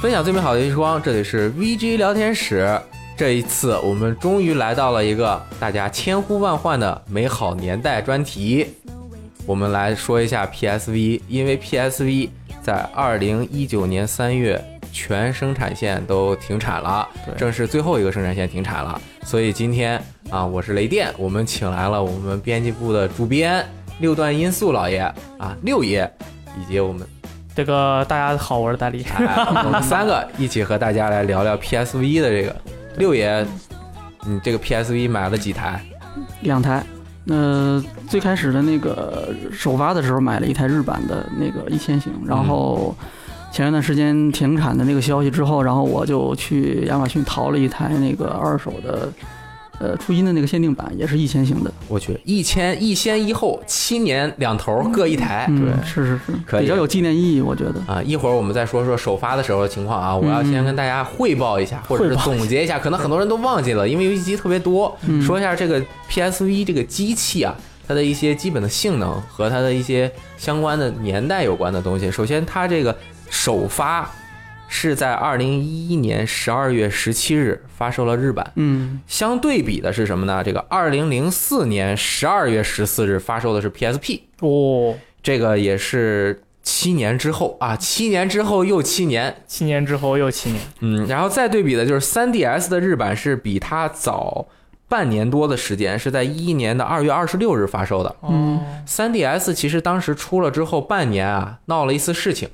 分享最美好的时光，这里是 VG 聊天室。这一次，我们终于来到了一个大家千呼万唤的美好年代专题。我们来说一下 PSV，因为 PSV 在二零一九年三月全生产线都停产了，正是最后一个生产线停产了。所以今天啊，我是雷电，我们请来了我们编辑部的主编六段音速老爷啊，六爷，以及我们。这个大家好，我是大力，我们三个一起和大家来聊聊 PSV 的这个六爷，你这个 PSV 买了几台？两台。那最开始的那个首发的时候买了一台日版的那个一千型，然后前一段时间停产的那个消息之后，然后我就去亚马逊淘了一台那个二手的。呃，初音的那个限定版也是一千型的，我去，一千一先一后，七年两头各一台，对，是是是，可以比较有纪念意义，我觉得啊。一会儿我们再说说首发的时候的情况啊，我要先跟大家汇报一下，或者是总结一下，可能很多人都忘记了，因为游戏机特别多，说一下这个 PSV 这个机器啊，它的一些基本的性能和它的一些相关的年代有关的东西。首先，它这个首发。是在二零一一年十二月十七日发售了日版，嗯，相对比的是什么呢？这个二零零四年十二月十四日发售的是 PSP，哦，这个也是七年之后。啊，七年之后又七年，七年之后又七年，嗯，然后再对比的就是 3DS 的日版是比它早半年多的时间，是在一一年的二月二十六日发售的，嗯，3DS 其实当时出了之后半年啊，闹了一次事情。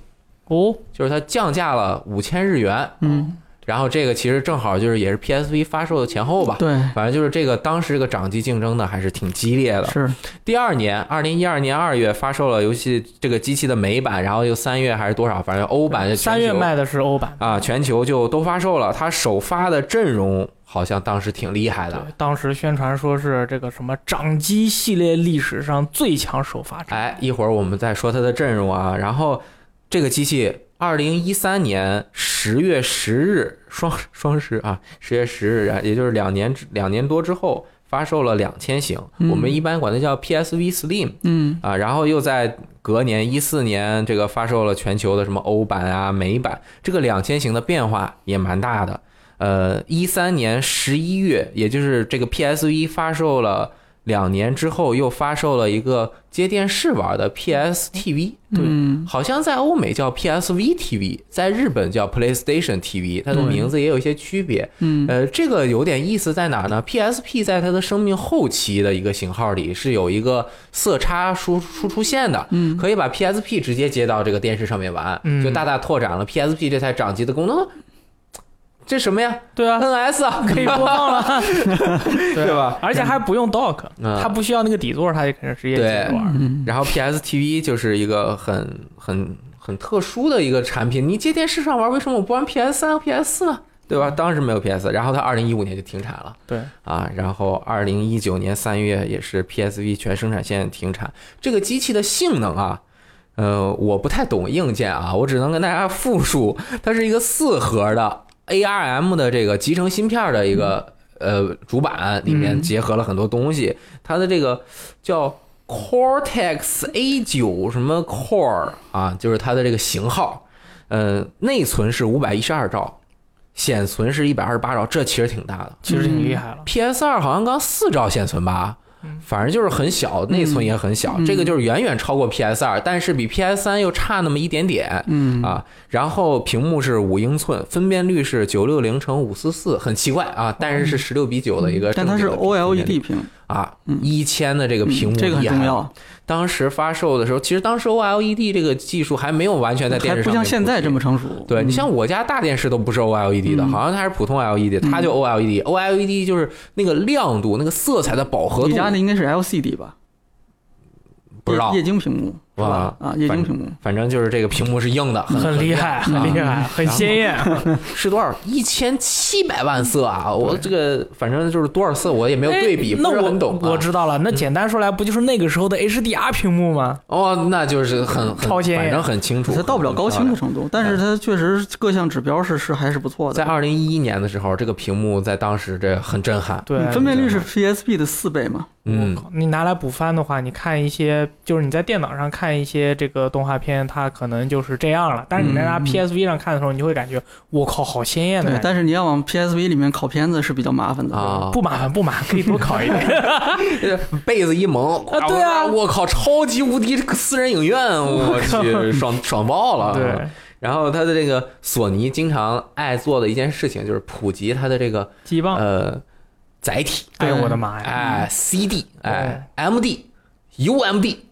哦，就是它降价了五千日元，嗯，然后这个其实正好就是也是 PSV 发售的前后吧，对，反正就是这个当时这个掌机竞争的还是挺激烈的。是，第二年，二零一二年二月发售了游戏这个机器的美版，然后又三月还是多少，反正欧版三月卖的是欧版。啊，全球就都发售了。它首发的阵容好像当时挺厉害的，当时宣传说是这个什么掌机系列历史上最强首发。哎，一会儿我们再说它的阵容啊，然后。这个机器，二零一三年十月十日双双十啊，十月十日啊，也就是两年两年多之后发售了两千型，我们一般管它叫 PSV Slim，嗯啊，然后又在隔年一四年这个发售了全球的什么欧版啊、美版，这个两千型的变化也蛮大的。呃，一三年十一月，也就是这个 PSV 发售了。两年之后又发售了一个接电视玩的 PS TV，对，好像在欧美叫 PSV TV，在日本叫 PlayStation TV，它的名字也有一些区别。嗯，呃，这个有点意思在哪呢？PSP 在它的生命后期的一个型号里是有一个色差输输出线的，嗯，可以把 PSP 直接接到这个电视上面玩，就大大拓展了 PSP 这台掌机的功能。这什么呀？对啊，NS 啊，可以播放了，对吧？而且还不用 dock，它不需要那个底座，它就可以直接接着玩。然后 PS TV 就是一个很很很特殊的一个产品，你接电视上玩，为什么我不玩 PS 三和 PS 四呢？对吧？当时没有 PS，然后它二零一五年就停产了。对啊，然后二零一九年三月也是 PSV 全生产线停产。这个机器的性能啊，呃，我不太懂硬件啊，我只能跟大家复述，它是一个四核的。ARM 的这个集成芯片的一个呃主板里面结合了很多东西，它的这个叫 Cortex A 九什么 Core 啊，就是它的这个型号，呃，内存是五百一十二兆，显存是一百二十八兆，这其实挺大的，其实挺厉害了。PS 二好像刚四兆显存吧。反正就是很小，内存也很小，这个就是远远超过 PS 二，但是比 PS 三又差那么一点点，嗯。啊，然后屏幕是五英寸，分辨率是九六零乘五四四，很奇怪啊，但是是十六比九的一个，但它是 OLED 屏。啊，一千的这个屏幕，这个很重要。当时发售的时候，其实当时 OLED 这个技术还没有完全在电视上，不像现在这么成熟。对你像我家大电视都不是 OLED 的，好像它是普通 LED，它就 OLED。OLED 就是那个亮度、那个色彩的饱和度。你家那应该是 LCD 吧？不知道。液晶屏幕。哇啊！液晶屏幕，反正就是这个屏幕是硬的，很厉害，很厉害，很鲜艳。是多少？一千七百万色啊！我这个反正就是多少色，我也没有对比，那我懂。我知道了，那简单说来，不就是那个时候的 HDR 屏幕吗？哦，那就是很超鲜艳，反正很清楚。它到不了高清的程度，但是它确实各项指标是是还是不错的。在二零一一年的时候，这个屏幕在当时这很震撼。对，分辨率是 PSP 的四倍嘛？嗯，你拿来补番的话，你看一些，就是你在电脑上看。看一些这个动画片，它可能就是这样了。但是你在拿嗯 PSV 上看的时候，你就会感觉，我靠，好鲜艳的，感觉。但是你要往 PSV 里面拷片子是比较麻烦的啊，不麻烦，不麻烦，可以多拷一点。被子一蒙，啊对啊我靠，超级无敌私人影院，我去，爽爽爆了。对，然后他的这个索尼经常爱做的一件事情就是普及它的这个呃载体，哎呦我的妈呀！哎 CD，哎 MD。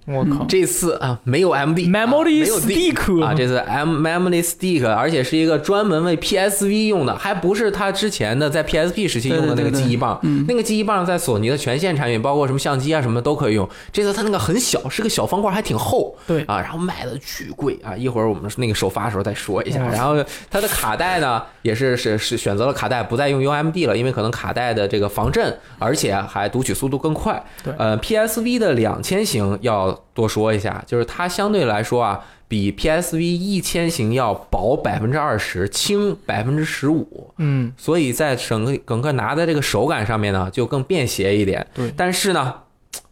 我靠这次啊没有 MD 啊，Memory 没有 Stick 啊，这次 M Memory Stick，而且是一个专门为 PSV 用的，还不是它之前的在 PSP 时期用的那个对对对记忆棒。嗯那个记忆棒在索尼的全线产品，包括什么相机啊什么都可以用。这次它那个很小，是个小方块，还挺厚。对啊，然后卖的巨贵啊！一会儿我们那个首发的时候再说一下。嗯然后它的卡带呢，也是是是选择了卡带，不再用 UMD 了，因为可能卡带的这个防震，而且还读取速度更快。对呃，PSV 的两千型要多说一下，就是它相对来说啊，比 PSV 一千型要薄百分之二十，轻百分之十五。嗯，所以在整个整个拿的这个手感上面呢，就更便携一点。对但是呢，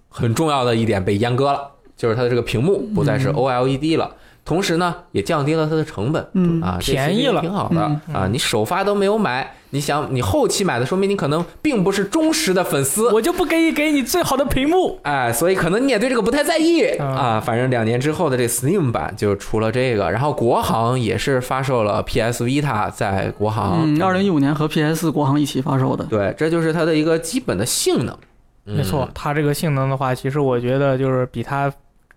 很重要的一点被阉割了，就是它的这个屏幕不再是 OLED 了。同时呢，也降低了它的成本，嗯啊，便宜了挺好的、嗯啊。你首发都没有买，你想你后期买的，说明你可能并不是忠实的粉丝，我就不给你给你最好的屏幕。哎，所以可能你也对这个不太在意啊啊。反正两年之后的这 Steam 版就出了这个，然后国行也是发售了 PS Vita 在国行，嗯，二零一五年和 PS 国行一起发售的。对，这就是它的一个基本的性能。嗯没错，它这个性能的话，其实我觉得就是比它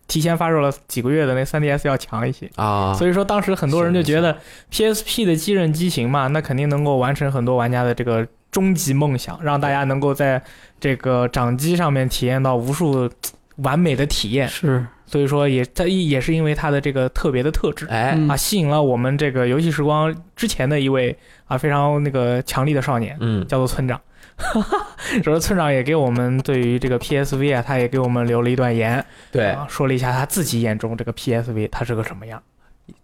提前发售了几个月的那 3DS 要强一些。啊，所以说当时很多人就觉得 PSP 的继任机型嘛，那肯定能够完成很多玩家的这个终极梦想，让大家能够在这个掌机上面体验到无数完美的体验。是，所以说也它也是因为它的这个特别的特质。哎，嗯啊，吸引了我们这个游戏时光之前的一位啊非常那个强力的少年，嗯，叫做村长。主要村长也给我们对于这个 PSV 啊，他也给我们留了一段言，对，啊，说了一下他自己眼中这个 PSV 它是个什么样。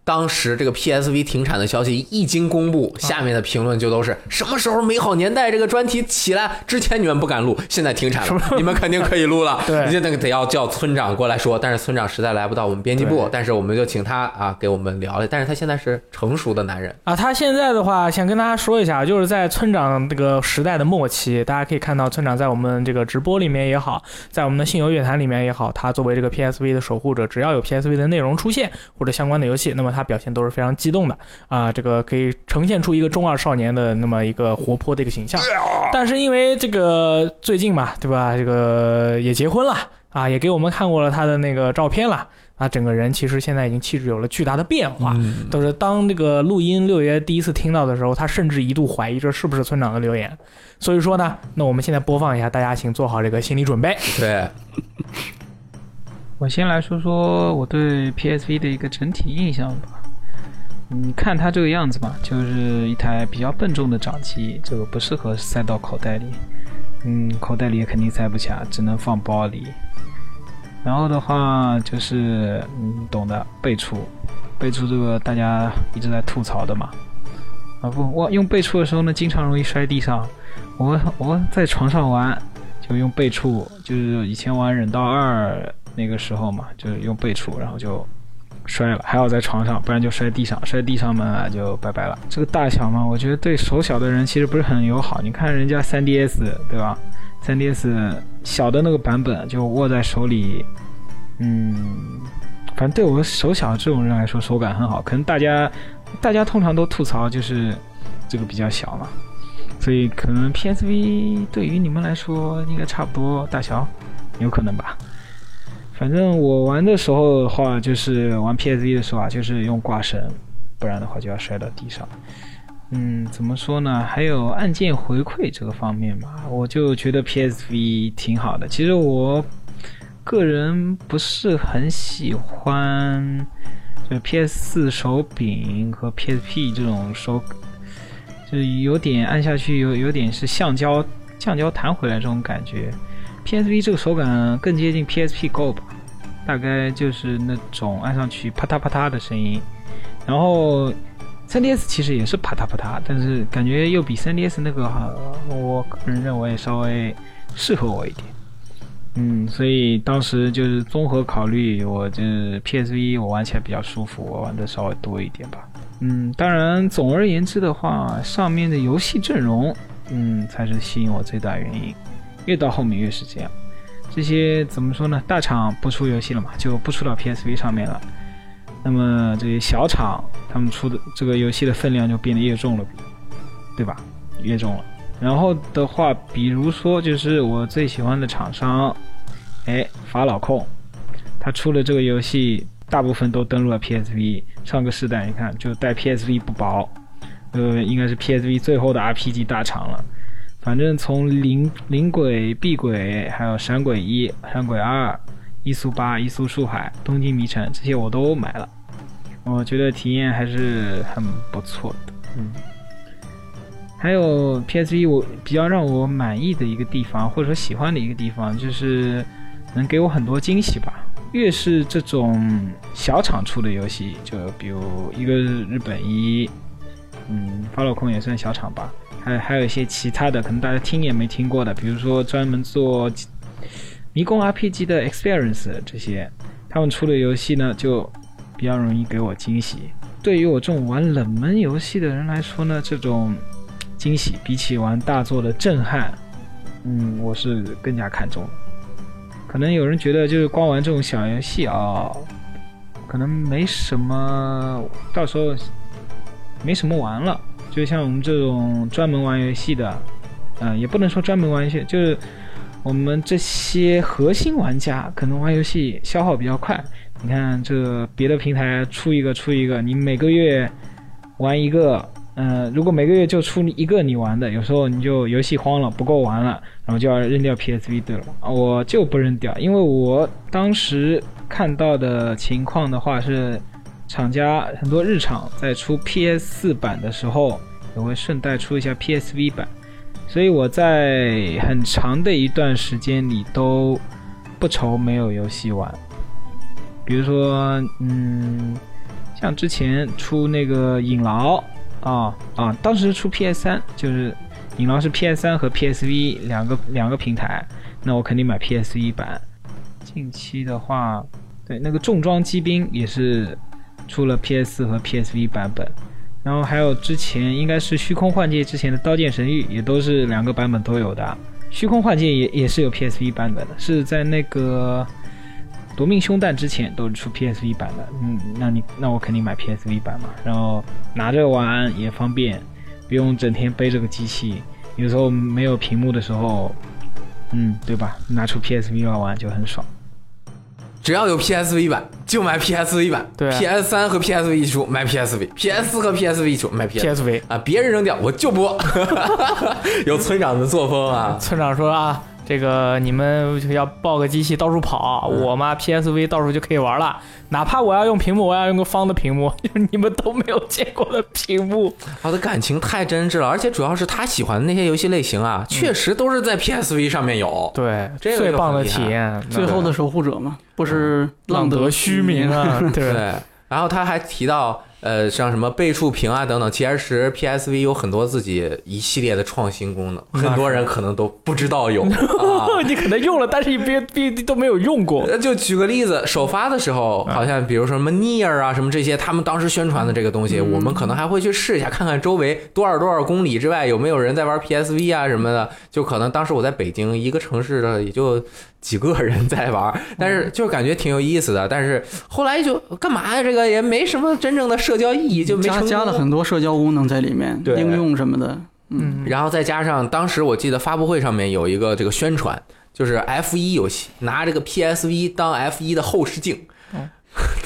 当时这个 PSV 停产的消息一经公布，下面的评论就都是什么时候美好年代这个专题起来？之前你们不敢录，现在停产了，你们肯定可以录了。对你就那个得要叫村长过来说，但是村长实在来不到我们编辑部，但是我们就请他啊给我们聊聊。但是他现在是成熟的男人，啊，他现在的话，想跟大家说一下，就是在村长这个时代的末期，大家可以看到村长在我们这个直播里面也好，在我们的信游乐坛里面也好，他作为这个 PSV 的守护者，只要有 PSV 的内容出现或者相关的游戏，那么他表现都是非常激动的啊，这个可以呈现出一个中二少年的那么一个活泼的一个形象。但是因为这个最近嘛，对吧？这个也结婚了啊，也给我们看过了他的那个照片了啊，整个人其实现在已经气质有了巨大的变化。嗯，都是当这个录音六爷第一次听到的时候，他甚至一度怀疑这是不是村长的留言。所以说呢，那我们现在播放一下，大家请做好这个心理准备。对，我先来说说我对 PSV 的一个整体印象吧。你看它这个样子嘛，就是一台比较笨重的掌机，这个不适合塞到口袋里。嗯，口袋里也肯定塞不下，只能放包里。然后的话就是，嗯，懂的背出，背出这个大家一直在吐槽的嘛。啊不，我用背出的时候呢，经常容易摔地上。我我在床上玩，就用背出，就是以前玩忍道二那个时候嘛，就是用背触，然后就摔了，还好在床上，不然就摔地上，摔地上嘛就拜拜了。这个大小嘛，我觉得对手小的人其实不是很友好。你看人家 3DS 对吧？3DS 小的那个版本就握在手里，嗯，反正对我手小这种人来说手感很好。可能大家大家通常都吐槽就是这个比较小嘛。所以可能 PSV 对于你们来说应该差不多大小，有可能吧。反正我玩的时候的话，就是玩 PSV 的时候啊，就是用挂绳，不然的话就要摔到地上。嗯，怎么说呢？还有按键回馈这个方面吧，我就觉得 PSV 挺好的。其实我个人不是很喜欢，就 PS 四手柄和 PSP 这种手。就有点按下去有有点是橡胶橡胶弹回来这种感觉。PSV 这个手感更接近 PSP Go 吧，大概就是那种按上去啪嗒啪嗒的声音。然后 3DS 其实也是啪嗒啪嗒，但是感觉又比 3DS 那个哈，我个人认为稍微适合我一点。嗯，所以当时就是综合考虑，我这 PSV 我玩起来比较舒服，我玩的稍微多一点吧。嗯，当然，总而言之的话，上面的游戏阵容，嗯，才是吸引我最大原因。越到后面越是这样，这些怎么说呢？大厂不出游戏了嘛，就不出到 PSV 上面了。那么这些小厂，他们出的这个游戏的分量就变得越重了，对吧？越重了。然后的话，比如说就是我最喜欢的厂商，哎，法老控，他出了这个游戏，大部分都登录了 PSV。上个世代你看，就带 PSV 不薄，呃，应该是 PSV 最后的 RPG 大厂了。反正从灵灵轨、碧轨，还有闪鬼一、闪鬼二、一速八、一速树海、东京迷城这些我都买了，我觉得体验还是很不错的。嗯。还有 PSV 我比较让我满意的一个地方，或者说喜欢的一个地方，就是能给我很多惊喜吧。越是这种小厂出的游戏，就比如一个日本一，嗯，发落空也算小厂吧。还还有一些其他的，可能大家听也没听过的，比如说专门做迷宫 RPG 的 Experience 这些，他们出的游戏呢，就比较容易给我惊喜。对于我这种玩冷门游戏的人来说呢，这种。惊喜比起玩大作的震撼，嗯，我是更加看重。可能有人觉得就是光玩这种小游戏啊，可能没什么，到时候没什么玩了。就像我们这种专门玩游戏的，嗯，也不能说专门玩游戏，就是我们这些核心玩家，可能玩游戏消耗比较快。你看这别的平台出一个出一个，你每个月玩一个。嗯，如果每个月就出一个你玩的，有时候你就游戏荒了，不够玩了，然后就要扔掉 PSV 对了。我就不扔掉，因为我当时看到的情况的话是，厂家很多日厂在出 PS 版的时候，也会顺带出一下 PSV 版，所以我在很长的一段时间里都不愁没有游戏玩。比如说，嗯，像之前出那个影牢。啊啊！当时出 PS 三，就是影狼是 PS 三和 PSV 两个两个平台，那我肯定买 PSV 版。近期的话，对那个重装机兵也是出了 PS 和 PSV 版本，然后还有之前应该是虚空幻界之前的刀剑神域也都是两个版本都有的。虚空幻界也也是有 PSV 版本的，是在那个。夺命凶弹之前都是出 PSV 版的，嗯，那你那我肯定买 PSV 版嘛，然后拿着玩也方便，不用整天背着个机器，有时候没有屏幕的时候，嗯，对吧？拿出 PSV 来玩就很爽。只要有 PSV 版就买 PSV 版，对，PS 三和 PSV 一出买 PSV，PS 四和 PSV 一出买 PSV 啊，别人扔掉我就播，有村长的作风啊。村长说啊。这个你们要抱个机器到处跑，我嘛 PSV 到处就可以玩了。哪怕我要用屏幕，我要用个方的屏幕，就 是你们都没有见过的屏幕。他的感情太真挚了，而且主要是他喜欢的那些游戏类型啊，确实都是在 PSV 上面有。对，最棒的体验，最后的守护者嘛，不是浪得虚名啊。对，然后他还提到。呃，像什么倍触屏啊等等，其实 PSV 有很多自己一系列的创新功能，很多人可能都不知道有。你可能用了，但是你别别都没有用过。就举个例子，首发的时候，好像比如说什么 Near 啊什么这些，他们当时宣传的这个东西，我们可能还会去试一下，看看周围多少多少公里之外有没有人在玩 PSV 啊什么的。就可能当时我在北京一个城市的也就。几个人在玩，但是就感觉挺有意思的。但是后来就干嘛呀？这个也没什么真正的社交意义，就没加加了很多社交功能在里面，应用什么的。嗯，然后再加上当时我记得发布会上面有一个这个宣传，就是 F 一游戏拿这个 PSV 当 F 一的后视镜，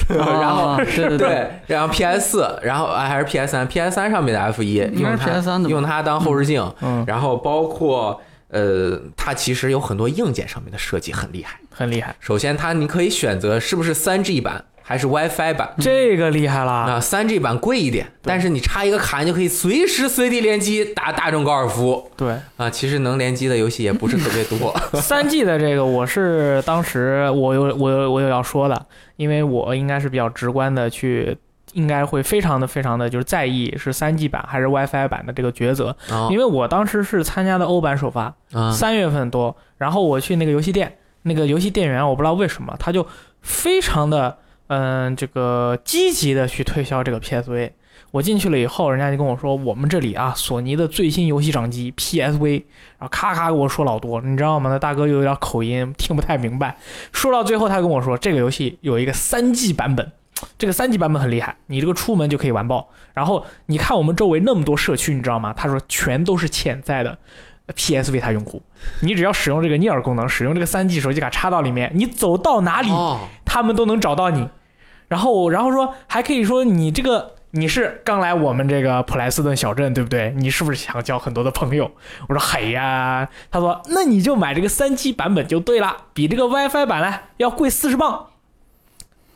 然后对对，然后 PS 四，然后还是 PS 三，PS 三上面的 F 一用它用它当后视镜，然后包括。呃，它其实有很多硬件上面的设计很厉害，很厉害。首先，它你可以选择是不是三 G 版还是 WiFi 版，这个厉害了。啊，三 G 版贵一点，但是你插一个卡，你就可以随时随地联机打大众高尔夫。对啊，其实能联机的游戏也不是特别多。三 G 的这个，我是当时我有我有我有要说的，因为我应该是比较直观的去。应该会非常的非常的就是在意是三 G 版还是 WiFi 版的这个抉择，因为我当时是参加的欧版首发，三月份多，然后我去那个游戏店那个游戏店员我不知道为什么他就非常的嗯这个积极的去推销这个 PSV。我进去了以后，人家就跟我说，我们这里啊，索尼的最新游戏掌机 PSV，然后咔咔给我说老多，你知道吗？那大哥又有点口音，听不太明白。说到最后，他跟我说，这个游戏有一个三 G 版本，这个三 G 版本很厉害，你这个出门就可以玩爆。然后你看我们周围那么多社区，你知道吗？他说全都是潜在的 PSV 它用户，你只要使用这个尼尔功能，使用这个三 G 手机卡插到里面，你走到哪里，哦，他们都能找到你。然后，然后说还可以说你这个你是刚来我们这个普莱斯顿小镇，对不对？你是不是想交很多的朋友？我说嘿呀，他说那你就买这个三 G 版本就对了，比这个 WiFi 版呢要贵四十磅。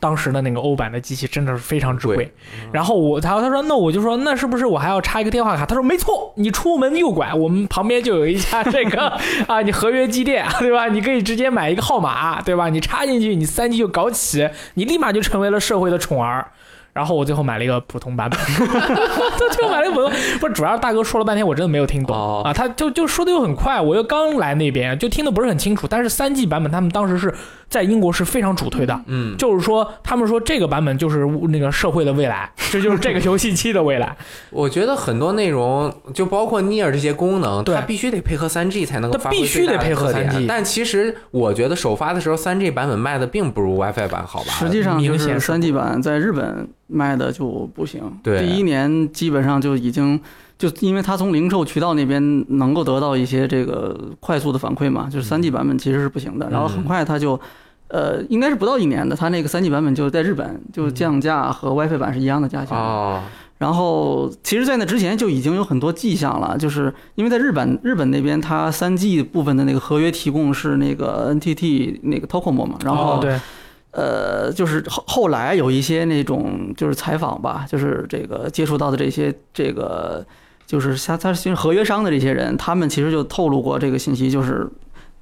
当时的那个欧版的机器真的是非常之贵贵，然后我他他说那我就说那是不是我还要插一个电话卡？他说没错，你出门右拐，我们旁边就有一家这个 啊，你合约机店对吧？你可以直接买一个号码对吧？你插进去，你三 G 就搞起，你立马就成为了社会的宠儿。然后我最后买了一个普通版本，他最后买了一个普通，不是主要大哥说了半天我真的没有听懂、哦啊，他就就说的又很快，我又刚来那边就听的不是很清楚。但是三 G 版本他们当时是在英国是非常主推的，嗯，就是说他们说这个版本就是那个社会的未来，这就是这个游戏机的未来。我觉得很多内容，就包括 Near 这些功能，它必须得配合三 G 才能够它发挥必须得配合特点 3G 但其实我觉得首发的时候，三 G 版本卖的并不如 WiFi 版好吧？实际上就明显是是三 G 版在日本卖的就不行，对。第一年基本上就已经就因为它从零售渠道那边能够得到一些这个快速的反馈嘛，就是三 G 版本其实是不行的，然后很快它就。呃，应该是不到一年的，它那个三 G 版本就在日本就降价和 WiFi 版是一样的价钱。哦，然后，其实，在那之前就已经有很多迹象了，就是因为在日本，日本那边它三 G 部分的那个合约提供是那个 NTT 那个 Tocomo 嘛，然后哦对，呃，就是后后来有一些那种就是采访吧，就是这个接触到的这些这个就是他他其实合约商的这些人，他们其实就透露过这个信息，就是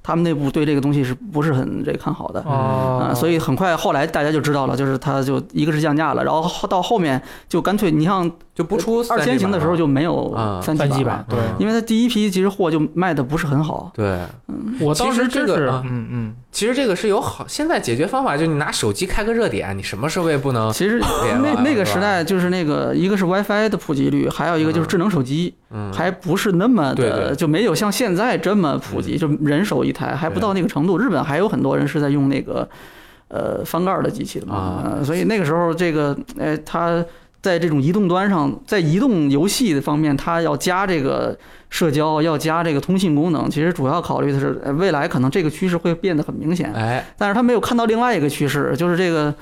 他们内部对这个东西是不是很这个看好的。哦啊、所以很快后来大家就知道了，就是他就一个是降价了，然后后到后面就干脆你像就不出二 3G 先行的时候就没有啊三三 G 版对。嗯因为它第一批其实货就卖的不是很好。对，我当时这个啊嗯嗯，其实这个是有好，现在解决方法就是你拿手机开个热点，你什么设备不能？其实别那那个时代就是那个一个是 WiFi 的普及率，还有一个就是智能手机，嗯，还不是那么对对的就没有像现在这么普及，就人手一台，还不到那个程度。日本还有很多人是在用那个呃翻盖的机器的嘛啊，呃所以那个时候这个哎它。在这种移动端上，在移动游戏的方面，它要加这个社交，要加这个通信功能。其实主要考虑的是，呃未来可能这个趋势会变得很明显。哎，但是他没有看到另外一个趋势，就是这个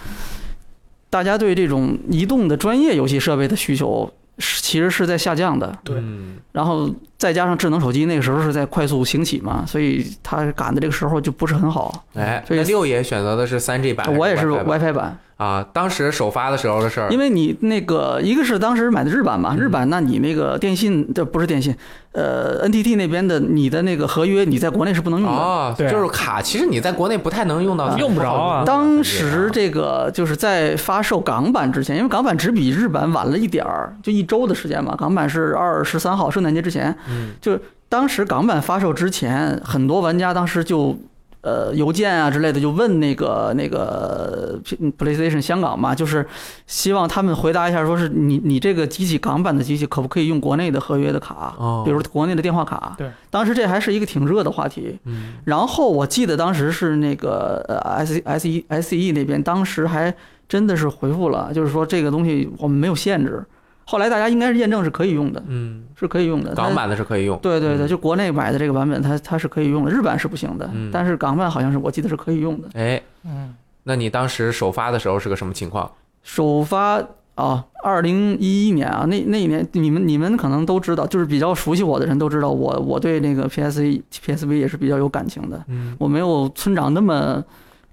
大家对这种移动的专业游戏设备的需求是其实是在下降的。对嗯然后再加上智能手机那个时候是在快速兴起嘛，所以他赶的这个时候就不是很好。哎，所以那六爷选择的是三 G 版，我也是 WiFi 版，啊，当时首发的时候的事儿，因为你那个一个是当时买的日版嘛，嗯日版那你那个电信这不是电信，呃 NTT 那边的你的那个合约你在国内是不能用的。就是卡，其实你在国内不太能用到，用不着啊当时这个就是在发售港版之前，因为港版只比日版晚了一点儿，就一周的时间嘛。港版是二十三号圣诞节之前，嗯就当时港版发售之前，很多玩家当时就。呃，邮件啊之类的，就问那个那个 PlayStation 香港嘛，就是希望他们回答一下，说是你你这个机器港版的机器可不可以用国内的合约的卡，哦比如国内的电话卡。对，当时这还是一个挺热的话题。嗯然后我记得当时是那个呃 S S E S E 那边当时还真的是回复了，就是说这个东西我们没有限制。后来大家应该是验证是可以用的，嗯，是可以用的。港版的是可以用，对对对，嗯就国内买的这个版本它它是可以用的，日版是不行的嗯，但是港版好像是我记得是可以用的。哎，嗯，那你当时首发的时候是个什么情况？首发啊，二零一一年啊，那那一年你们你们可能都知道，就是比较熟悉我的人都知道，我我对那个 PS PSV 也是比较有感情的。嗯我没有村长那么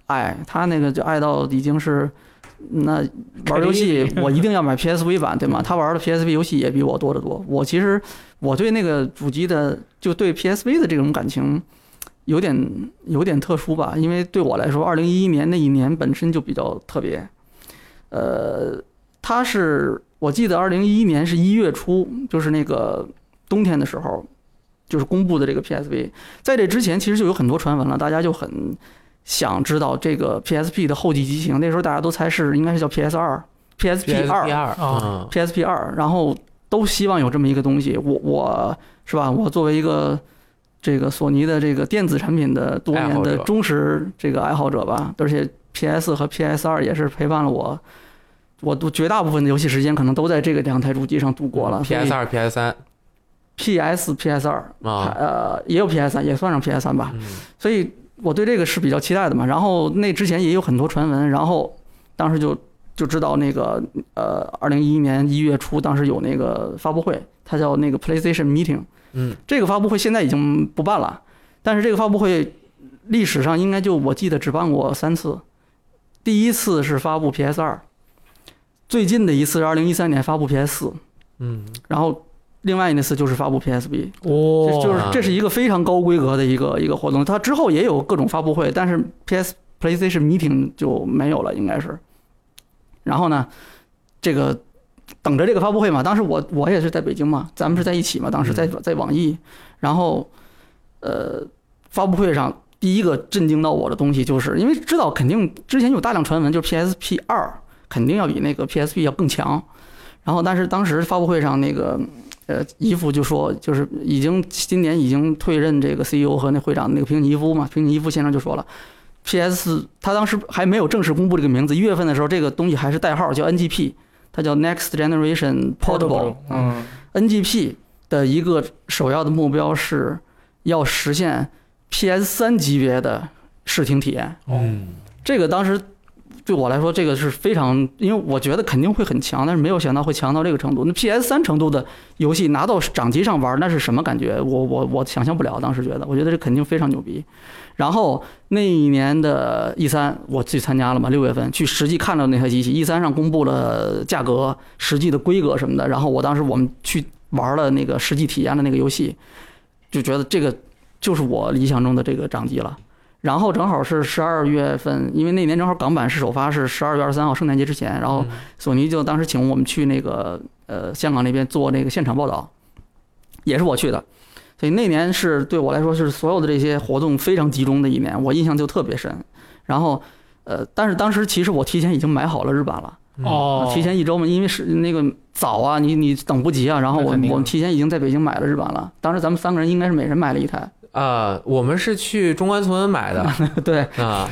爱，他那个就爱到已经是。那玩游戏，我一定要买 PSV 版，对吗？他玩的 PSV 游戏也比我多得多。我其实我对那个主机的，就对 PSV 的这种感情，有点有点特殊吧。因为对我来说，二零一一年那一年本身就比较特别。呃，他是我记得二零一一年是一月初，就是那个冬天的时候，就是公布的这个 PSV。在这之前，其实就有很多传闻了，大家就很想知道这个 PSP 的后继机型，那时候大家都猜是应该是叫 PS 二、PSP 二、PSP 二，然后都希望有这么一个东西。我我是吧？我作为一个这个索尼的这个电子产品的多年的忠实这个爱好者吧，而且 PS 和 PS 二也是陪伴了我，我都绝大部分的游戏时间可能都在这个两台主机上度过了。PS 二、PS 三 PS、PS 二，啊，呃，也有 PS 三，也算上 PS 三吧。嗯所以我对这个是比较期待的嘛。然后那之前也有很多传闻，然后当时就就知道那个呃，二零一一年一月初，当时有那个发布会，它叫那个 PlayStation Meeting。嗯，这个发布会现在已经不办了，但是这个发布会历史上应该就我记得只办过三次，第一次是发布 PS 二，最近的一次是二零一三年发布 PS 四，嗯，然后另外一次就是发布 PSB，。哦这就是这是一个非常高规格的一个一个活动，它之后也有各种发布会，但是 PS PlayStation Meeting 就没有了，应该是。然后呢，这个等着这个发布会嘛，当时我我也是在北京嘛，咱们是在一起嘛，当时在在网易，然后呃发布会上第一个震惊到我的东西，就是因为知道肯定之前有大量传闻，就是 PSP 二肯定要比那个 PSP 要更强，然后但是当时发布会上那个。呃，伊夫就说，就是已经今年已经退任这个 CEO 和那会长那个平井一夫嘛，平井一夫先生就说了，PS 他当时还没有正式公布这个名字，一月份的时候这个东西还是代号叫 NGP，它叫 Next Generation Portable，嗯。NGP 的一个首要的目标是要实现 PS 三级别的视听体验。嗯，这个当时对我来说，这个是非常，因为我觉得肯定会很强，但是没有想到会强到这个程度。那 PS 三程度的游戏拿到掌机上玩，那是什么感觉？我我我想象不了。当时觉得，我觉得这肯定非常牛逼。然后那一年的 E 三，我去参加了嘛，六月份去实际看到那台机器。E 三上公布了价格、实际的规格什么的。然后我当时我们去玩了那个实际体验的那个游戏，就觉得这个就是我理想中的这个掌机了。然后正好是十二月份，因为那年正好港版是首发是十二月二十三号圣诞节之前，然后索尼就当时请我们去那个呃香港那边做那个现场报道，也是我去的，所以那年是对我来说是所有的这些活动非常集中的一年，我印象就特别深。然后呃，但是当时其实我提前已经买好了日版了，哦，提前一周嘛，因为是那个早啊，你你等不及啊，然后我我们提前已经在北京买了日版了，当时咱们三个人应该是每人买了一台，啊，我们是去中关村买的 对啊，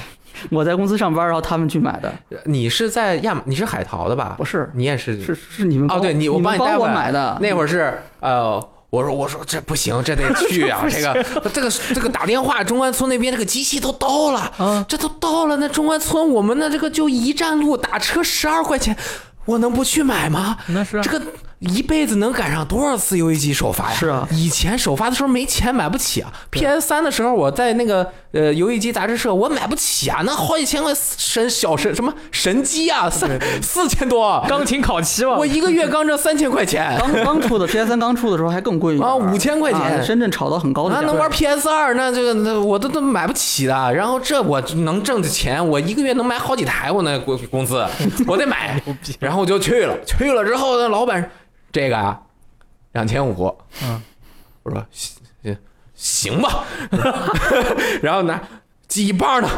我在公司上班，然后他们去买的，你是在亚马，你是海淘的吧不？是。你也是是是你们哦对你我帮你带回来买的，那会儿是呃，我说我说这不行，这得去啊！这个这个这个打电话，中关村那边这个机器都到了，啊这都到了。那中关村我们的这个就一站路，打车十二块钱，我能不去买吗？那是啊这个一辈子能赶上多少次游戏机首发呀？是啊以前首发的时候没钱买不起啊。PS 三的时候，我在那个呃游戏机杂志社，我买不起啊，那好几千块神小神什么神机啊，三四千多，钢琴烤漆嘛我，一个月刚挣三千块钱。刚刚出的 PS 三刚出的时候还更贵啊5000块钱啊深圳炒到很高的。那能玩 PS 二，那这个那我都都买不起的。然后这我能挣的钱，我一个月能买好几台，我那工工资，我得买。然后我就去了，去了之后，那老板这个啊，两千五。嗯，我说行行吧。然后呢，记忆棒呢，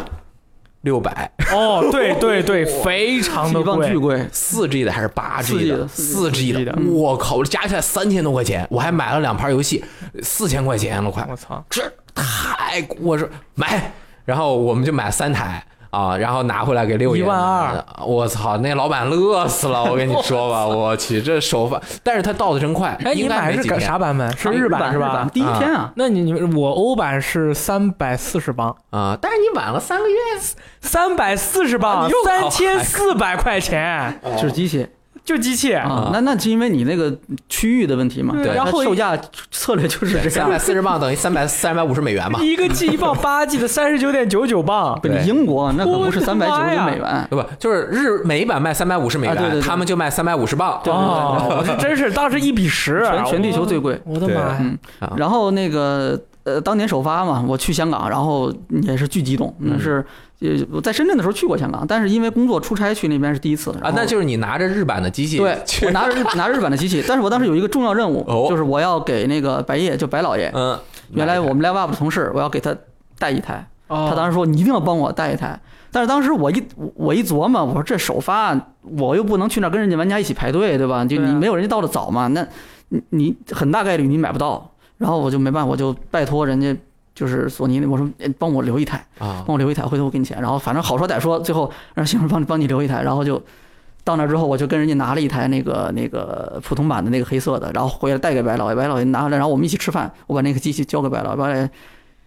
六百。哦，对对对，非常的贵。巨贵，贵，四 G 的还是八 4G 的？的？四 G 4G 的。的，我靠，加起来三千多块钱，我还买了两盘游戏，四千块钱了快。我操，这太，我说买，然后我们就买三台啊，然后拿回来给六爷。12,200我操，那老板乐死了，我跟你说吧，我去，这手法，但是他到的真快，哎，你应该买是个没几天啥版本？是日版是吧？第一天啊，那你你我欧版是三百四十磅，啊？但是你晚了三个月，三百四十啊磅三考千四百块钱，就是机器就机器。啊。那那是因为你那个区域的问题嘛，对然后售价策略就是这样三百。四十磅等于三百三百五十美元嘛？一个 G 一磅八 G 的三十九点九九磅，不，英国那可不是三百九十美元，对吧？就是日美版卖三百五十美元，啊对对对他们就卖三百五十磅。对哦，我这真是当时一比十，全全地球最贵。我的妈呀！然后那个呃，当年首发嘛，我去香港，然后也是巨激动，那是呃我在深圳的时候去过香港，但是因为工作出差去那边是第一次啊，那就是你拿着日版的机器对，我拿着日拿着日版的机器，但是我当时有一个重要任务，哦就是我要给那个白夜，就白老爷，嗯，原来我们 Live Up 的同事，我要给他带一台，哦他当时说你一定要帮我带一台。但是当时我一我一琢磨，我说这首发我又不能去那儿跟人家玩家一起排队，对吧？就你没有人家到的早嘛，那你你很大概率你买不到。然后我就没办法，我就拜托人家就是索尼，我说哎帮我留一台。啊帮我留一台，回头我给你钱。然后反正好说歹说，最后让媳妇帮你帮你留一台，然后就到那之后，我就跟人家拿了一台那个那个普通版的那个黑色的，然后回来带给白老爷，白老爷拿回来，然后我们一起吃饭，我把那个机器交给白老爷，白老爷